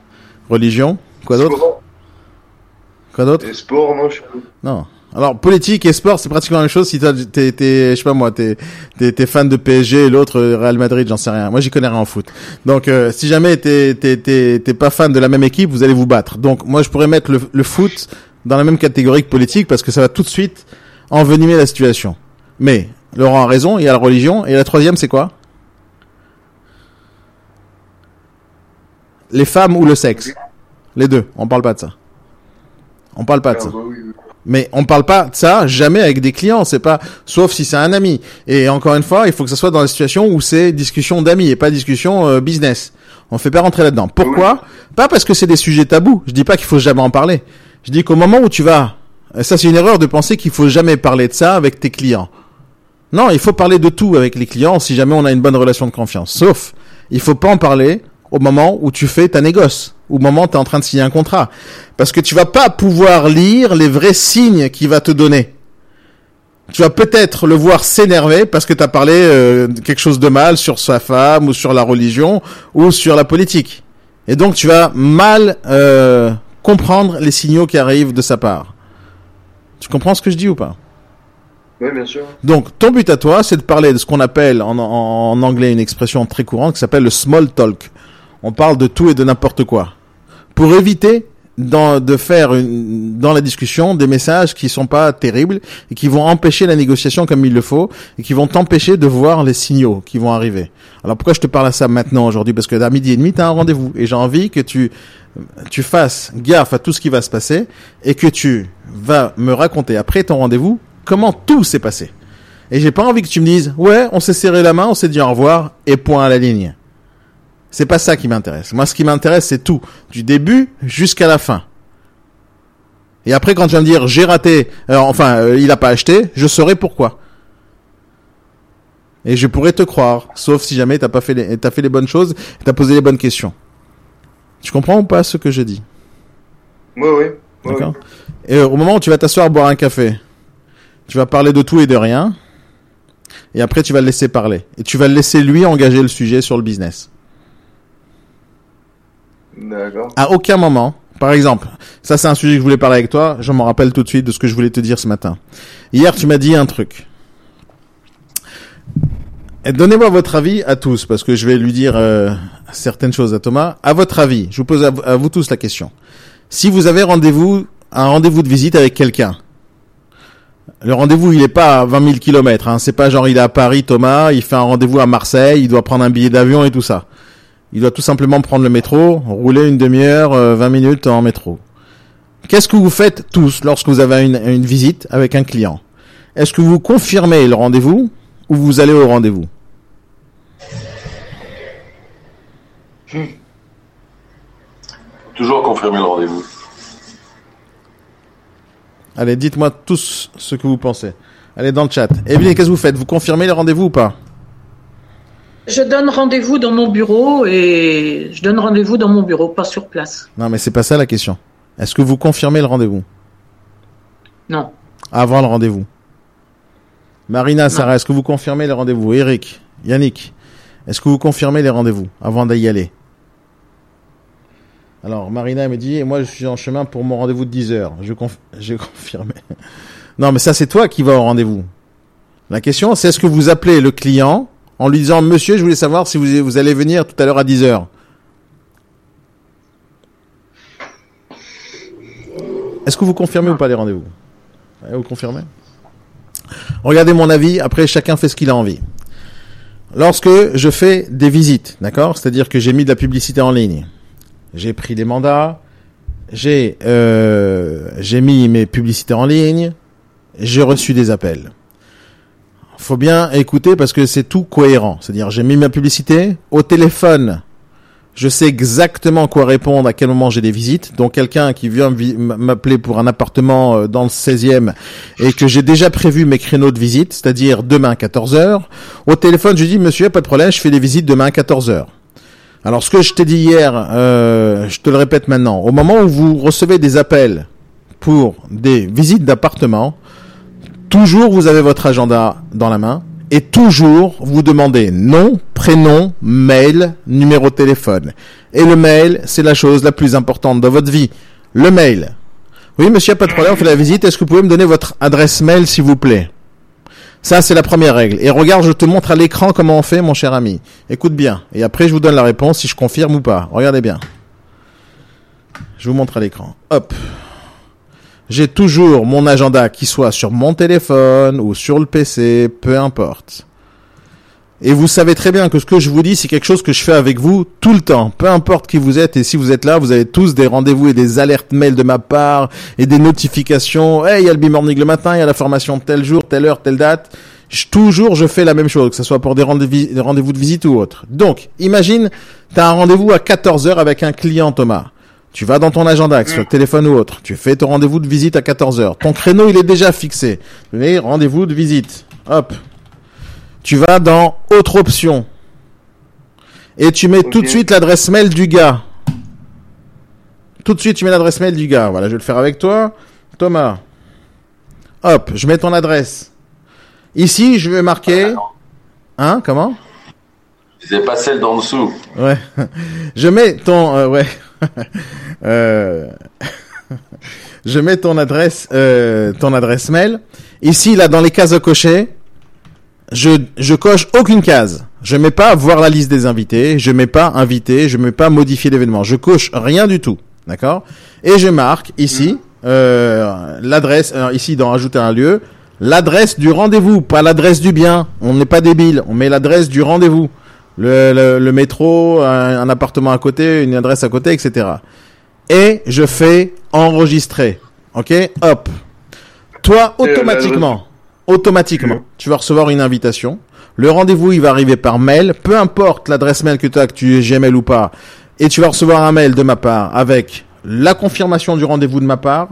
Religion Quoi d'autre? Sport. Quoi d'autre? Et sport, non, je sais pas. Non. Alors politique et sport, c'est pratiquement la même chose. Si t'es, t'es, je sais pas moi, t'es, t'es, t'es fan de PSG et l'autre euh, Real Madrid, j'en sais rien. Moi, j'y connais rien en foot. Donc, euh, si jamais t'es, t'es, t'es, t'es pas fan de la même équipe, vous allez vous battre. Donc, moi, je pourrais mettre le, le foot dans la même catégorie que politique parce que ça va tout de suite envenimer la situation. Mais Laurent a raison. Il y a la religion et la troisième, c'est quoi? Les femmes ou le sexe? Les deux. On parle pas de ça. On parle pas de ça. Mais on parle pas de ça jamais avec des clients, c'est pas sauf si c'est un ami. Et encore une fois, il faut que ça soit dans la situation où c'est discussion d'amis et pas discussion euh, business. On fait pas rentrer là-dedans. Pourquoi? Pas parce que c'est des sujets tabous. Je dis pas qu'il faut jamais en parler. Je dis qu'au moment où tu vas, ça c'est une erreur de penser qu'il faut jamais parler de ça avec tes clients. Non, il faut parler de tout avec les clients si jamais on a une bonne relation de confiance. Sauf, il faut pas en parler au moment où tu fais ta négoce, au moment où tu es en train de signer un contrat. Parce que tu vas pas pouvoir lire les vrais signes qu'il va te donner. Tu vas peut-être le voir s'énerver parce que tu as parlé euh, quelque chose de mal sur sa femme ou sur la religion ou sur la politique. Et donc tu vas mal euh, comprendre les signaux qui arrivent de sa part. Tu comprends ce que je dis ou pas? Ouais, bien sûr. donc, ton but à toi, c'est de parler de ce qu'on appelle en, en- en anglais une expression très courante qui s'appelle le small talk. On parle de tout et de n'importe quoi. Pour éviter dans- de faire une- dans la discussion des messages qui sont pas terribles et qui vont empêcher la négociation comme il le faut et qui vont t'empêcher de voir les signaux qui vont arriver. Alors pourquoi je te parle à ça maintenant aujourd'hui? Parce que à midi et demi, tu as un rendez-vous et j'ai envie que tu tu fasses gaffe à tout ce qui va se passer et que tu vas me raconter après ton rendez-vous comment tout s'est passé. Et j'ai pas envie que tu me dises ouais, on s'est serré la main, on s'est dit au revoir et point à la ligne. C'est pas ça qui m'intéresse. Moi, ce qui m'intéresse, c'est tout, du début jusqu'à la fin. Et après, quand tu vas me dire j'ai raté, euh, enfin, euh, il a pas acheté, je saurai pourquoi. Et je pourrais te croire, sauf si jamais t'as pas fait les, t'as fait les bonnes choses, et t'as posé les bonnes questions. Tu comprends ou pas ce que je dis ouais. ouais, D'accord. Et euh, au moment où tu vas t'asseoir boire un café, tu vas parler de tout et de rien. Et après, tu vas le laisser parler. Et tu vas le laisser lui engager le sujet sur le business. D'accord. À aucun moment, par exemple, ça c'est un sujet que je voulais parler avec toi, je m'en rappelle tout de suite de ce que je voulais te dire ce matin. Hier, tu m'as dit un truc. Donnez-moi votre avis à tous, parce que je vais lui dire euh, certaines choses à Thomas. À votre avis, je vous pose à, vous- tous la question. Si vous avez rendez-vous, un rendez-vous de visite avec quelqu'un, le rendez-vous il est pas à 20 000 kilomètres, hein, c'est pas genre il est à Paris, Thomas, il fait un rendez-vous à Marseille, il doit prendre un billet d'avion et tout ça. Il doit tout simplement prendre le métro, rouler une demi-heure, euh, 20 minutes en métro. Qu'est-ce que vous faites tous lorsque vous avez une, une visite avec un client? Est-ce que vous confirmez le rendez-vous ou vous allez au rendez-vous? Toujours confirmer le rendez-vous. Allez, dites-moi tous ce que vous pensez. Allez dans le chat. Evelyne, qu'est-ce que vous faites? Vous confirmez le rendez-vous ou pas? Je donne rendez-vous dans mon bureau et je donne rendez-vous dans mon bureau, pas sur place. Non, mais c'est pas ça la question. Est-ce que vous confirmez le rendez-vous? Non. avant le rendez-vous Marina, Sarah, est-ce que vous confirmez le rendez-vous? Eric, Yannick, est-ce que vous confirmez les rendez-vous avant d'y aller? Alors, Marina me dit, et moi je suis en chemin pour mon rendez-vous de 10 heures. Je, conf... je *laughs* confirme. non, mais ça c'est toi qui vas au rendez-vous. La question, c'est est-ce que vous appelez le client en lui disant, monsieur, je voulais savoir si vous, allez venir tout à l'heure à 10 heures. Est-ce que vous confirmez ou pas les rendez-vous? Vous confirmez? Regardez mon avis, après chacun fait ce qu'il a envie. Lorsque je fais des visites, d'accord? C'est-à-dire que j'ai mis de la publicité en ligne, j'ai pris des mandats, j'ai euh, j'ai mis mes publicités en ligne, j'ai reçu des appels. Faut bien écouter parce que c'est tout cohérent. C'est-à-dire, j'ai mis ma publicité au téléphone. Je sais exactement quoi répondre, à quel moment j'ai des visites. Donc quelqu'un qui vient m'appeler pour un appartement euh, dans le 16e et que j'ai déjà prévu mes créneaux de visite, c'est-à-dire demain 14h, au téléphone je dis monsieur, pas de problème, je fais des visites demain à 14h. Alors ce que je t'ai dit hier, euh, je te le répète maintenant, au moment où vous recevez des appels pour des visites d'appartement, toujours vous avez votre agenda dans la main et toujours vous demandez nom, prénom, mail, numéro de téléphone. Et le mail, c'est la chose la plus importante dans votre vie. Le mail. Oui, monsieur, pas de problème, on fait la visite. Est-ce que vous pouvez me donner votre adresse mail, s'il vous plaît? Ça, c'est la première règle. Et regarde, je te montre à l'écran comment on fait, mon cher ami. Écoute bien. Et après, je vous donne la réponse si je confirme ou pas. Regardez bien. Je vous montre à l'écran. Hop j'ai toujours mon agenda qui soit sur mon téléphone ou sur le PC, peu importe. Et vous savez très bien que ce que je vous dis, c'est quelque chose que je fais avec vous tout le temps, peu importe qui vous êtes. Et si vous êtes là, vous avez tous des rendez-vous et des alertes mail de ma part et des notifications. Hey, il y a le B-Morning le matin, il y a la formation tel jour, telle heure, telle date. Je- toujours, je fais la même chose, que ce soit pour des rendez-vous de visite ou autre. Donc, imagine, tu as un rendez-vous à 14 heures avec un client, Thomas. Tu vas dans ton agenda, que ce soit téléphone ou autre. Tu fais ton rendez-vous de visite à 14 heures. Ton créneau, il est déjà fixé. Mais rendez-vous de visite. Hop. Tu vas dans autre option. Et tu mets tout de suite l'adresse mail du gars. Tout de suite, tu mets l'adresse mail du gars. Voilà, je vais le faire avec toi. Thomas. Hop, je mets ton adresse. Ici, je vais marquer. Hein, comment? C'est pas celle d'en dessous. Ouais. *laughs* Je mets ton euh, ouais. *laughs* Euh, *laughs* Je mets ton adresse euh, ton adresse mail. Ici là dans les cases à cocher, je je coche aucune case. Je mets pas voir la liste des invités, je mets pas invité, je mets pas modifier l'événement. Je coche rien du tout. D'accord? Et je marque ici euh, l'adresse alors, ici dans ajouter un lieu, l'adresse du rendez-vous, pas l'adresse du bien. On n'est pas débile, on met l'adresse du rendez-vous le, le, le métro, un, un appartement à côté, une adresse à côté, etc. Et je fais enregistrer. Ok? Hop. Toi, euh, automatiquement, automatiquement, tu vas recevoir une invitation. Le rendez-vous, il va arriver par mail. Peu importe l'adresse mail que tu as, que tu es Gmail ou pas. Et tu vas recevoir un mail de ma part avec la confirmation du rendez-vous de ma part,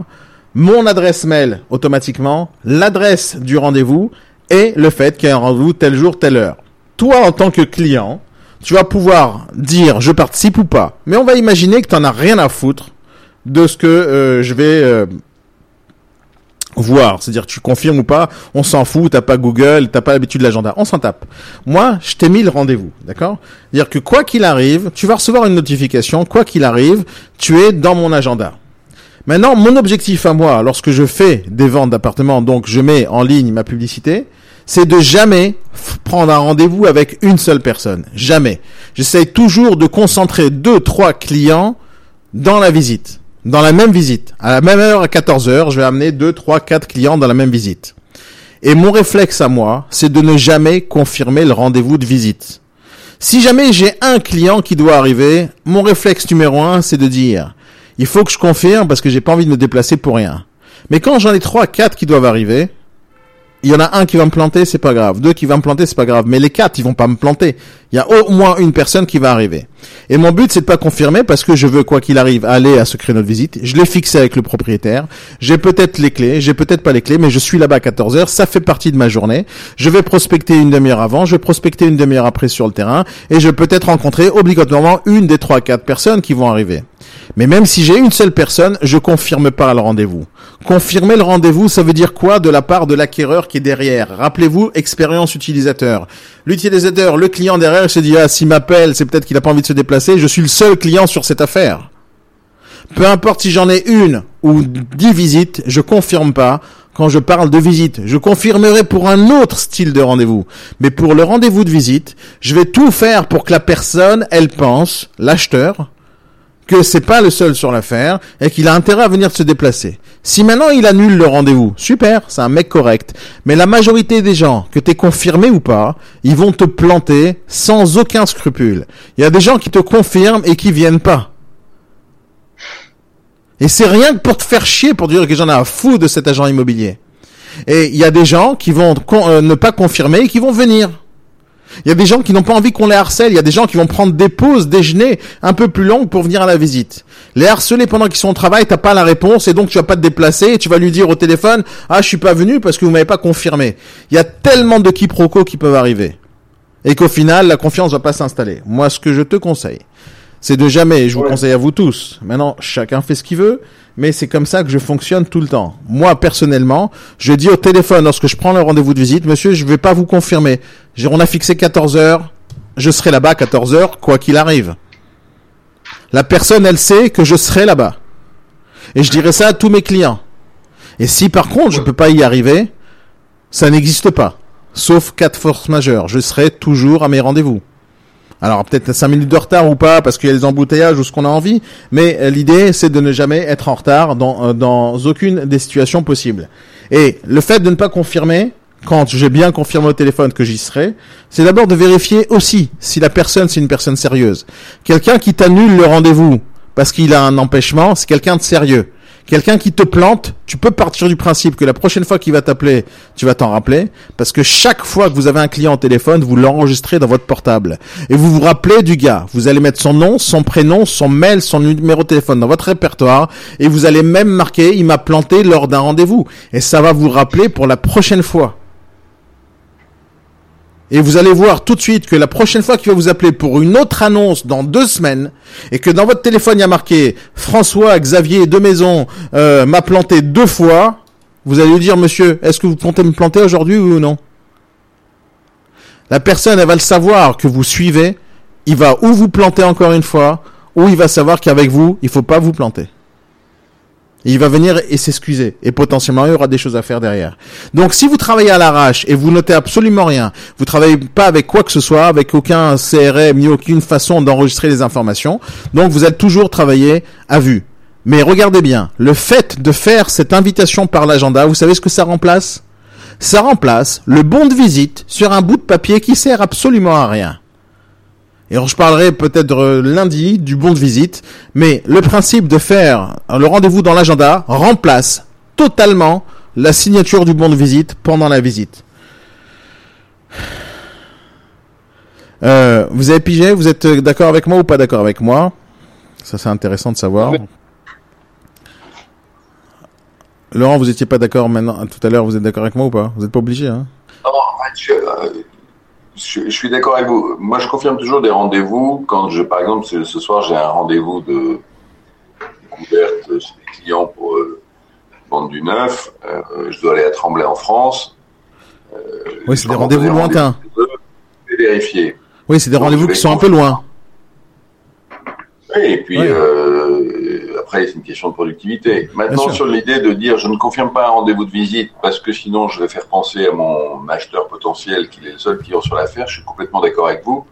mon adresse mail automatiquement, l'adresse du rendez-vous et le fait qu'il y a un rendez-vous tel jour, telle heure toi, en tant que client, tu vas pouvoir dire je participe ou pas. Mais on va imaginer que tu n'en as rien à foutre de ce que euh, je vais euh, voir. C'est-à-dire tu confirmes ou pas, on s'en fout, t'as pas Google, t'as pas l'habitude de l'agenda, on s'en tape. Moi, je t'ai mis le rendez-vous, d'accord? C'est-à-dire que quoi qu'il arrive, tu vas recevoir une notification, quoi qu'il arrive, tu es dans mon agenda. Maintenant, mon objectif à moi, lorsque je fais des ventes d'appartements, donc je mets en ligne ma publicité, c'est de jamais prendre un rendez-vous avec une seule personne. Jamais. J'essaye toujours de concentrer deux, trois clients dans la visite. Dans la même visite. À la même heure, à 14 heures, je vais amener deux, trois, quatre clients dans la même visite. Et mon réflexe à moi, c'est de ne jamais confirmer le rendez-vous de visite. Si jamais j'ai un client qui doit arriver, mon réflexe numéro un, c'est de dire, il faut que je confirme parce que j'ai pas envie de me déplacer pour rien. Mais quand j'en ai trois, quatre qui doivent arriver, il y en a un qui va me planter, c'est pas grave. Deux qui va me planter, c'est pas grave. Mais les quatre, ils vont pas me planter. Il y a au moins une personne qui va arriver. Et mon but, c'est de pas confirmer parce que je veux, quoi qu'il arrive, aller à ce créneau de visite. Je l'ai fixé avec le propriétaire. J'ai peut-être les clés, j'ai peut-être pas les clés, mais je suis là-bas à 14 heures. Ça fait partie de ma journée. Je vais prospecter une demi-heure avant, je vais prospecter une demi-heure après sur le terrain et je vais peut-être rencontrer obligatoirement une des trois, quatre personnes qui vont arriver. Mais même si j'ai une seule personne, je confirme pas le rendez-vous. Confirmer le rendez-vous, ça veut dire quoi de la part de l'acquéreur qui est derrière? Rappelez-vous, expérience utilisateur. L'utilisateur, le client derrière, il se dit, ah, s'il m'appelle, c'est peut-être qu'il a pas envie de se déplacer, je suis le seul client sur cette affaire. Peu importe si j'en ai une ou dix visites, je confirme pas quand je parle de visite. Je confirmerai pour un autre style de rendez-vous. Mais pour le rendez-vous de visite, je vais tout faire pour que la personne, elle pense, l'acheteur, que c'est pas le seul sur l'affaire et qu'il a intérêt à venir se déplacer. Si maintenant il annule le rendez-vous, super, c'est un mec correct. Mais la majorité des gens, que t'es confirmé ou pas, ils vont te planter sans aucun scrupule. Il y a des gens qui te confirment et qui viennent pas. Et c'est rien que pour te faire chier, pour dire que j'en ai à fou de cet agent immobilier. Et il y a des gens qui vont euh, ne pas confirmer et qui vont venir. Il y a des gens qui n'ont pas envie qu'on les harcèle. Il y a des gens qui vont prendre des pauses déjeuner un peu plus longues pour venir à la visite. Les harceler pendant qu'ils sont au travail, t'as pas la réponse et donc tu vas pas te déplacer et tu vas lui dire au téléphone, ah, je suis pas venu parce que vous m'avez pas confirmé. Il y a tellement de quiproquos qui peuvent arriver. Et qu'au final, la confiance va pas s'installer. Moi, ce que je te conseille, c'est de jamais, et je vous Ouais. conseille à vous tous, maintenant, chacun fait ce qu'il veut, mais c'est comme ça que je fonctionne tout le temps. Moi, personnellement, je dis au téléphone, lorsque je prends le rendez-vous de visite, monsieur, je vais pas vous confirmer. On a fixé 14 heures, je serai là-bas à 14 heures, quoi qu'il arrive. La personne, elle sait que je serai là-bas. Et je dirai ça à tous mes clients. Et si par contre, je peux pas y arriver, ça n'existe pas. Sauf cas de force majeure. Je serai toujours à mes rendez-vous. Alors peut-être 5 minutes de retard ou pas parce qu'il y a des embouteillages ou ce qu'on a envie, mais euh, l'idée c'est de ne jamais être en retard dans, euh, dans aucune des situations possibles. Et le fait de ne pas confirmer, quand j'ai bien confirmé au téléphone que j'y serai, c'est d'abord de vérifier aussi si la personne c'est une personne sérieuse. Quelqu'un qui t'annule le rendez-vous parce qu'il a un empêchement, c'est quelqu'un de sérieux. Quelqu'un qui te plante, tu peux partir du principe que la prochaine fois qu'il va t'appeler, tu vas t'en rappeler, parce que chaque fois que vous avez un client au téléphone, vous l'enregistrez dans votre portable. Et vous vous rappelez du gars. Vous allez mettre son nom, son prénom, son mail, son numéro de téléphone dans votre répertoire, et vous allez même marquer, il m'a planté lors d'un rendez-vous. Et ça va vous rappeler pour la prochaine fois. Et vous allez voir tout de suite que la prochaine fois qu'il va vous appeler pour une autre annonce dans deux semaines, et que dans votre téléphone il y a marqué François Xavier de Maison euh, m'a planté deux fois, vous allez lui dire Monsieur, est-ce que vous comptez me planter aujourd'hui ou non? La personne, elle va le savoir que vous suivez, il va ou vous planter encore une fois, ou il va savoir qu'avec vous, il faut pas vous planter. Il va venir et s'excuser. Et potentiellement, il y aura des choses à faire derrière. Donc, si vous travaillez à l'arrache et vous notez absolument rien, vous travaillez pas avec quoi que ce soit, avec aucun CRM, ni aucune façon d'enregistrer les informations, donc vous êtes toujours travailler à vue. Mais regardez bien, le fait de faire cette invitation par l'agenda, vous savez ce que ça remplace? Ça remplace le bon de visite sur un bout de papier qui sert absolument à rien. Et alors, je parlerai peut-être euh, lundi du bon de visite, mais le principe de faire le rendez-vous dans l'agenda remplace totalement la signature du bon de visite pendant la visite. *sighs* Euh, vous avez pigé? Vous êtes euh, d'accord avec moi ou pas d'accord avec moi? Ça, c'est intéressant de savoir. Oui. Laurent, vous étiez pas d'accord maintenant Tout à l'heure, vous êtes d'accord avec moi ou pas? Vous n'êtes pas obligé, hein? Non, en fait, je, euh, je- je suis d'accord avec vous. Moi, je confirme toujours des rendez-vous quand je, par exemple, ce, soir, j'ai un rendez-vous de découverte chez des clients pour euh, vendre du neuf. Euh, je dois aller à Tremblay en France. Euh, Oui, c'est des rendez-vous lointains. Vérifier. Oui, c'est des rendez-vous qui sont un peu loin. Oui, et puis Ouais. euh, après, c'est une question de productivité. Maintenant, sur l'idée de dire je ne confirme pas un rendez-vous de visite parce que sinon je vais faire penser à mon acheteur potentiel qu'il est le seul client sur l'affaire, je suis complètement d'accord avec vous.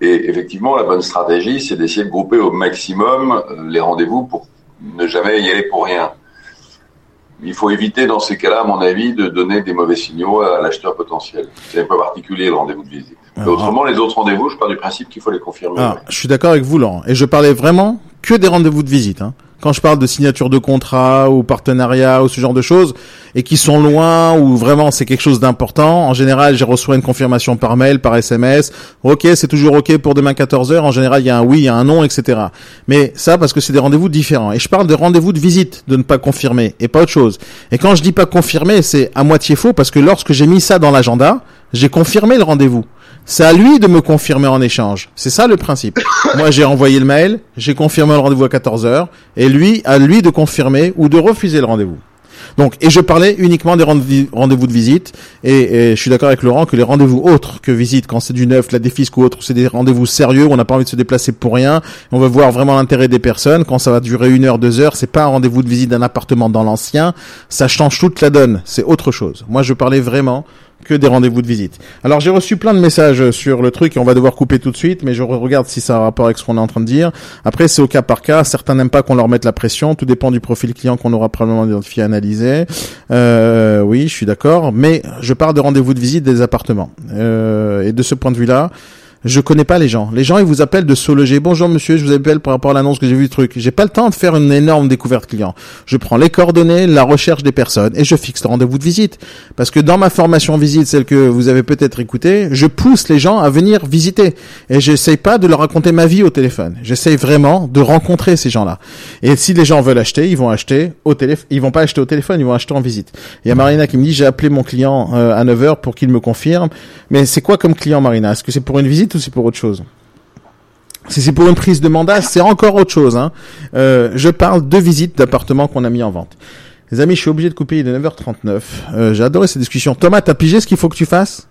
Et effectivement, la bonne stratégie, c'est d'essayer de grouper au maximum euh, les rendez-vous pour ne jamais y aller pour rien. Il faut éviter dans ces cas-là, à mon avis, de donner des mauvais signaux à l'acheteur potentiel. C'est un peu particulier le rendez-vous de visite. Mais Alors, autrement, les autres rendez-vous, je pars du principe qu'il faut les confirmer. Ah, je suis d'accord avec vous, Laurent. Et je parlais vraiment que des rendez-vous de visite. Hein. Quand je parle de signature de contrat ou partenariat ou ce genre de choses, et qui sont loin ou vraiment c'est quelque chose d'important, en général, je reçois une confirmation par mail, par SMS. Ok, c'est toujours ok pour demain 14 heures. En général, il y a un oui, il y a un non, etc. Mais ça, parce que c'est des rendez-vous différents. Et je parle des rendez-vous de visite, de ne pas confirmer, et pas autre chose. Et quand je dis pas confirmer, c'est à moitié faux, parce que lorsque j'ai mis ça dans l'agenda, j'ai confirmé le rendez-vous. C'est à lui de me confirmer en échange. C'est ça le principe. *coughs* Moi, j'ai envoyé le mail, j'ai confirmé le rendez-vous à 14 heures, et lui, à lui de confirmer ou de refuser le rendez-vous. Donc, et je parlais uniquement des rendez- rendez-vous de visite, et, et je suis d'accord avec Laurent que les rendez-vous autres que visite, quand c'est du neuf, la défisque ou autre, c'est des rendez-vous sérieux, où on n'a pas envie de se déplacer pour rien, on veut voir vraiment l'intérêt des personnes, quand ça va durer une heure, deux heures, c'est pas un rendez-vous de visite d'un appartement dans l'ancien, ça change toute la donne, c'est autre chose. Moi, je parlais vraiment que des rendez-vous de visite. Alors j'ai reçu plein de messages sur le truc et on va devoir couper tout de suite, mais je regarde si ça a un rapport avec ce qu'on est en train de dire. Après c'est au cas par cas, certains n'aiment pas qu'on leur mette la pression, tout dépend du profil client qu'on aura probablement identifié, analysé. Euh, oui, je suis d'accord, mais je parle de rendez-vous de visite des appartements. Euh, et de ce point de vue-là, Je connais pas les gens. Les gens, ils vous appellent de Sologer. Bonjour monsieur, je vous appelle par rapport à l'annonce que j'ai vu le truc. J'ai pas le temps de faire une énorme découverte client. Je prends les coordonnées, la recherche des personnes et je fixe le rendez-vous de visite. Parce que dans ma formation visite, celle que vous avez peut-être écoutée, je pousse les gens à venir visiter. Et j'essaye pas de leur raconter ma vie au téléphone. J'essaye vraiment de rencontrer ces gens-là. Et si les gens veulent acheter, ils vont acheter au téléphone. Ils vont pas acheter au téléphone, ils vont acheter en visite. Il y a Marina qui me dit, j'ai appelé mon client euh, à 9h pour qu'il me confirme. Mais c'est quoi comme client, Marina? Est-ce que c'est pour une visite ou c'est pour autre chose si c'est pour une prise de mandat, c'est encore autre chose. Hein. Euh, je parle de visites d'appartements qu'on a mis en vente. Les amis, je suis obligé de couper, il est 9h39. Euh, J'ai adoré cette discussion. Thomas, t'as pigé ce qu'il faut que tu fasses?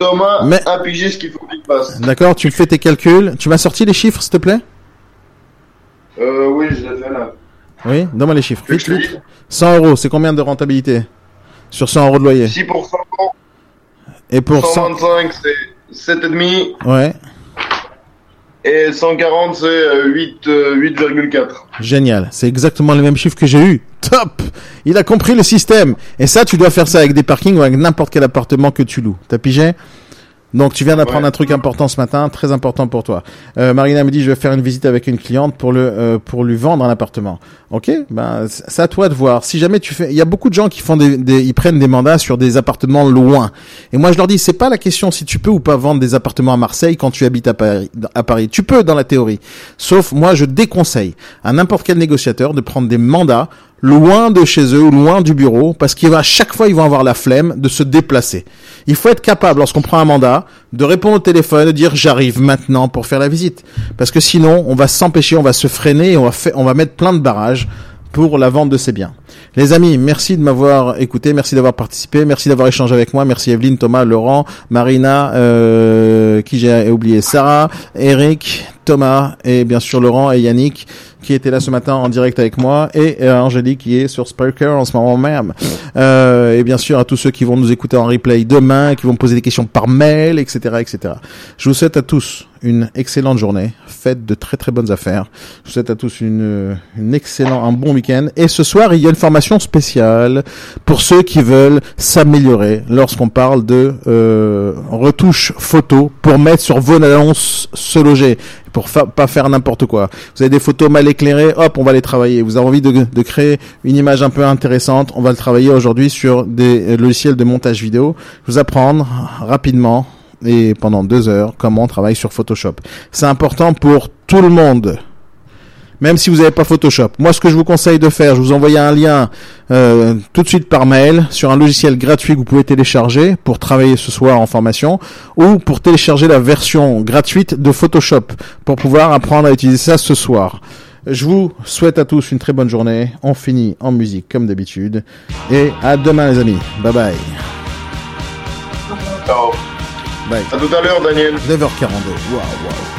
Thomas Mais- a pigé ce qu'il faut qu'il fasse. D'accord, tu me fais tes calculs. Tu m'as sorti les chiffres, s'il te plaît? Euh, oui, je l'ai fait là. Oui, donne-moi les chiffres. Tu Vite, que je te vite. dise 100 euros, c'est combien de rentabilité? Sur 100 euros de loyer? 6%, Et pour 100... 125 c'est 7,5 Ouais, et 140 c'est euh, 8, euh, 8,4. génial. C'est exactement les mêmes chiffres que j'ai eu. Top Il a compris le système. Et ça, tu dois faire ça avec des parkings ou avec n'importe quel appartement que tu loues. T'as pigé? Donc tu viens d'apprendre Ouais. un truc important ce matin, très important pour toi. Euh, Marina me dit je vais faire une visite avec une cliente pour le euh, pour lui vendre un appartement. Ok, ben c'est à toi de voir. Si jamais tu fais, il y a beaucoup de gens qui font des, des ils prennent des mandats sur des appartements loin. Et moi je leur dis c'est pas la question si tu peux ou pas vendre des appartements à Marseille quand tu habites à Paris. À Paris, tu peux dans la théorie. Sauf moi je déconseille à n'importe quel négociateur de prendre des mandats loin de chez eux loin du bureau parce qu'à chaque fois ils vont avoir la flemme de se déplacer. Il faut être capable lorsqu'on prend un mandat de répondre au téléphone, de dire j'arrive maintenant pour faire la visite parce que sinon on va s'empêcher, on va se freiner on va on va mettre plein de barrages pour la vente de ces biens. Les amis, merci de m'avoir écouté, merci d'avoir participé, merci d'avoir échangé avec moi, merci Evelyne, Thomas, Laurent, Marina, euh, qui j'ai oublié, Sarah, Eric, Thomas et bien sûr Laurent et Yannick qui étaient là ce matin en direct avec moi et euh, Angélique qui est sur Sparker en ce moment même. Euh, et bien sûr à tous ceux qui vont nous écouter en replay demain, qui vont me poser des questions par mail, etc., etc. Je vous souhaite à tous une excellente journée. Faites de très très bonnes affaires. Je vous souhaite à tous une, une excellent, un bon week-end. Et ce soir, il y a une formation spéciale pour ceux qui veulent s'améliorer lorsqu'on parle de euh, retouche photo pour mettre sur vos annonces se loger pour pas faire n'importe quoi. Vous avez des photos mal éclairées, hop, on va les travailler. Vous avez envie de, de créer une image un peu intéressante, on va le travailler aujourd'hui sur des euh, logiciels de montage vidéo. Je vous apprendre rapidement et pendant deux heures comment on travaille sur Photoshop. C'est important pour tout le monde. Même si vous n'avez pas Photoshop. Moi, ce que je vous conseille de faire, je vous envoie un lien euh, tout de suite par mail sur un logiciel gratuit que vous pouvez télécharger pour travailler ce soir en formation ou pour télécharger la version gratuite de Photoshop pour pouvoir apprendre à utiliser ça ce soir. Je vous souhaite à tous une très bonne journée. On finit en musique comme d'habitude. Et à demain les amis. Bye bye. Ciao. Bye. À tout à l'heure, Daniel. 9h42. Waouh, waouh.